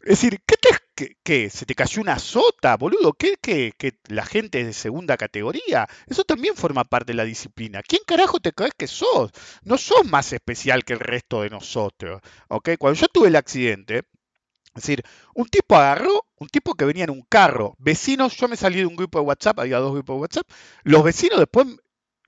es decir, ¿qué te, qué? ¿Se te cayó una sota, boludo? ¿Qué, qué, qué la gente es de segunda categoría? Eso también forma parte de la disciplina. ¿Quién carajo te crees que sos? No sos más especial que el resto de nosotros. ¿Ok? Cuando yo tuve el accidente, es decir, un tipo agarró, un tipo que venía en un carro, vecinos, yo me salí de un grupo de WhatsApp, había dos grupos de WhatsApp, los vecinos después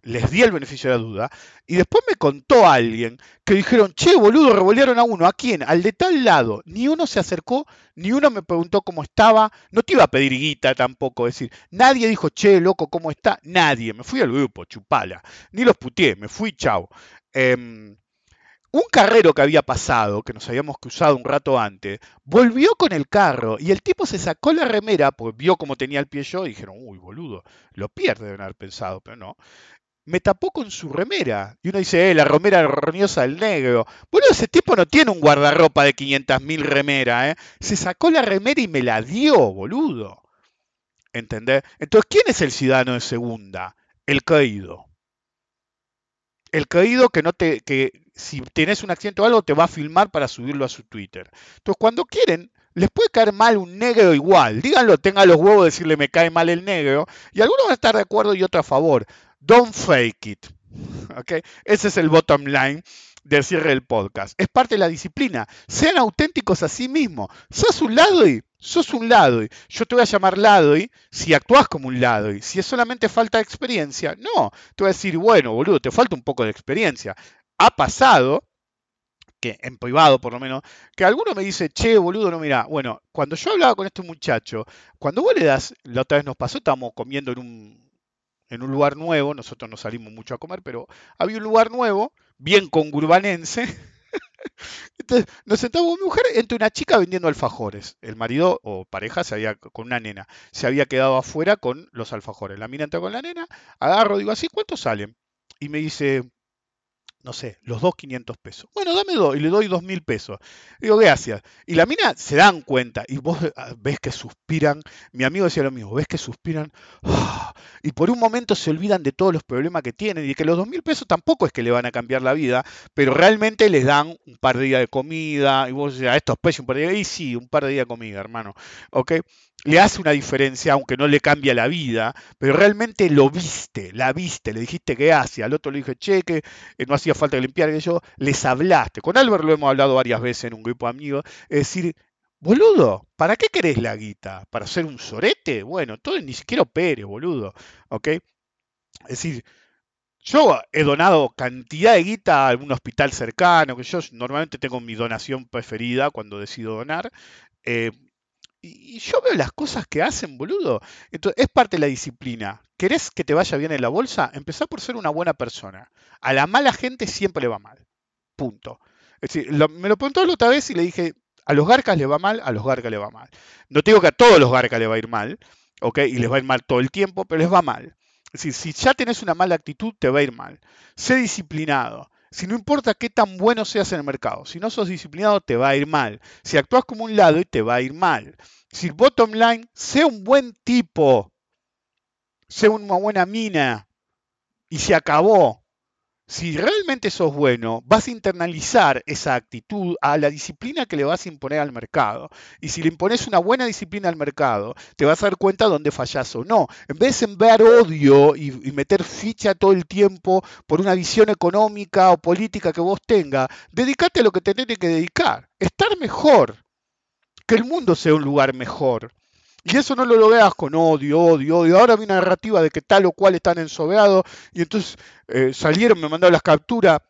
les di el beneficio de la duda, y después me contó alguien que dijeron, che, boludo, revolearon a uno, ¿a quién? Al de tal lado. Ni uno se acercó, ni uno me preguntó cómo estaba, no te iba a pedir guita tampoco, es decir, nadie dijo, che, loco, ¿cómo está? Nadie, me fui al grupo, chupala, ni los puteé, me fui, chao. Em, un carrero que había pasado, que nos habíamos cruzado un rato antes, volvió con el carro y el tipo se sacó la remera, pues vio cómo tenía el pie yo y dijeron, uy, boludo, lo pierde, deben haber pensado, pero no. Me tapó con su remera. Y uno dice, eh, la remera roñosa del negro. Bueno, ese tipo no tiene un guardarropa de 500.000 remeras, ¿eh? Se sacó la remera y me la dio, boludo. ¿Entendés? Entonces, ¿quién es el ciudadano de segunda? El caído. El caído que no te, que si tenés un accidente o algo, te va a filmar para subirlo a su Twitter. Entonces, cuando quieren, les puede caer mal un negro igual. Díganlo, tengan los huevos de decirle me cae mal el negro. Y algunos van a estar de acuerdo y otros a favor. Don't fake it. ¿Ok? Ese es el bottom line del cierre del podcast. Es parte de la disciplina. Sean auténticos a sí mismos. Sos un lado y sos un lado. Yo te voy a llamar lado y si actúas como un lado y si es solamente falta de experiencia, no. Te voy a decir, bueno, boludo, te falta un poco de experiencia. Ha pasado que en privado por lo menos, que alguno me dice, che, boludo, no mira, bueno, cuando yo hablaba con este muchacho, cuando vos le das, la otra vez nos pasó, estábamos comiendo en un, en un lugar nuevo, nosotros no salimos mucho a comer, pero había un lugar nuevo, bien congurbanense. Entonces nos sentamos mi mujer entre una chica vendiendo alfajores. El marido o pareja se había, con una nena, se había quedado afuera con los alfajores. La mina entra con la nena, agarro, digo así, ¿cuántos salen? Y me dice, no sé, los dos 500 pesos. Bueno, dame dos y le doy dos mil pesos. Digo, gracias. Y la mina se dan cuenta y vos ah, ves que suspiran. Mi amigo decía lo mismo, ves que suspiran. Y por un momento se olvidan de todos los problemas que tienen y que los dos mil pesos tampoco es que le van a cambiar la vida, pero realmente les dan un par de días de comida y vos decís, a estos precios un par de días. Y sí, un par de días de comida, hermano. ¿Ok? Le hace una diferencia, aunque no le cambia la vida, pero realmente lo viste, la viste, le dijiste que hace, al otro le dije, che, que eh, no hacía falta limpiar, que yo, les hablaste. Con Albert lo hemos hablado varias veces en un grupo de amigos, es decir, boludo, ¿para qué querés la guita? ¿Para ser un sorete? Bueno, todo ni siquiera opere, boludo, ¿ok? Es decir, yo he donado cantidad de guita a algún hospital cercano, que yo normalmente tengo mi donación preferida cuando decido donar. eh, y yo veo las cosas que hacen, boludo. Entonces, es parte de la disciplina. ¿Querés que te vaya bien en la bolsa? Empezá por ser una buena persona. A la mala gente siempre le va mal. Punto. Es decir, me lo preguntó la otra vez y le dije, a los garcas le va mal, a los garcas le va mal. No te digo que a todos los garcas le va a ir mal, ¿ok? Y les va a ir mal todo el tiempo, pero les va mal. Es decir, si ya tenés una mala actitud, te va a ir mal. Sé disciplinado. Si no importa qué tan bueno seas en el mercado, si no sos disciplinado, te va a ir mal. Si actúas como un lado y te va a ir mal. Si bottom line, sé un buen tipo, sé una buena mina y se acabó. Si realmente sos bueno, vas a internalizar esa actitud a la disciplina que le vas a imponer al mercado. Y si le impones una buena disciplina al mercado, te vas a dar cuenta dónde fallás o no. En vez de sembrar odio y, meter ficha todo el tiempo por una visión económica o política que vos tengas, dedicate a lo que te tenés que dedicar. Estar mejor. Que el mundo sea un lugar mejor. Y eso no lo logras con odio, odio, odio. Ahora hay una narrativa de que tal o cual están ensobeados y entonces eh, salieron, me mandaron las capturas,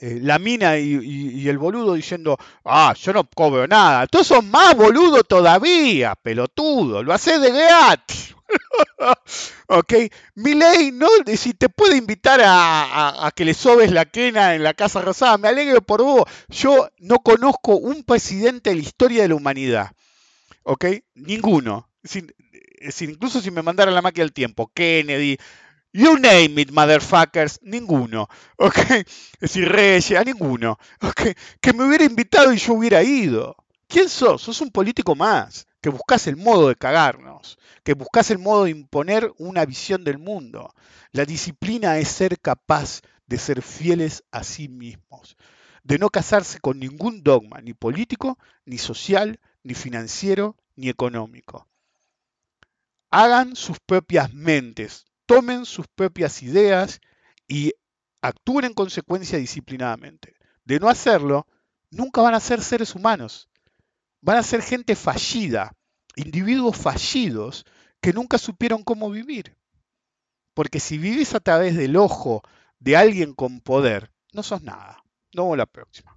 eh, la mina y, el boludo diciendo, ah, yo no cobro nada. Tú sos más boludo todavía, pelotudo, lo haces de gratis. ¿Ok? Mi ley no, si te puede invitar a, a- a que le sobes la quena en la Casa Rosada, me alegro por vos. Yo no conozco un presidente de la historia de la humanidad. ¿Ok? Ninguno. Decir, incluso si me mandara la máquina del tiempo, Kennedy, you name it, motherfuckers, ninguno. ¿Ok? Es decir, a ninguno. ¿Ok? Que me hubiera invitado y yo hubiera ido. ¿Quién sos? Sos un político más, que buscas el modo de cagarnos, que buscas el modo de imponer una visión del mundo. La disciplina es ser capaz de ser fieles a sí mismos, de no casarse con ningún dogma, ni político, ni social, ni financiero, ni económico. Hagan sus propias mentes, tomen sus propias ideas y actúen en consecuencia disciplinadamente. De no hacerlo, nunca van a ser seres humanos. Van a ser gente fallida, individuos fallidos que nunca supieron cómo vivir. Porque si vivís a través del ojo de alguien con poder, no sos nada. Nos vemos la próxima.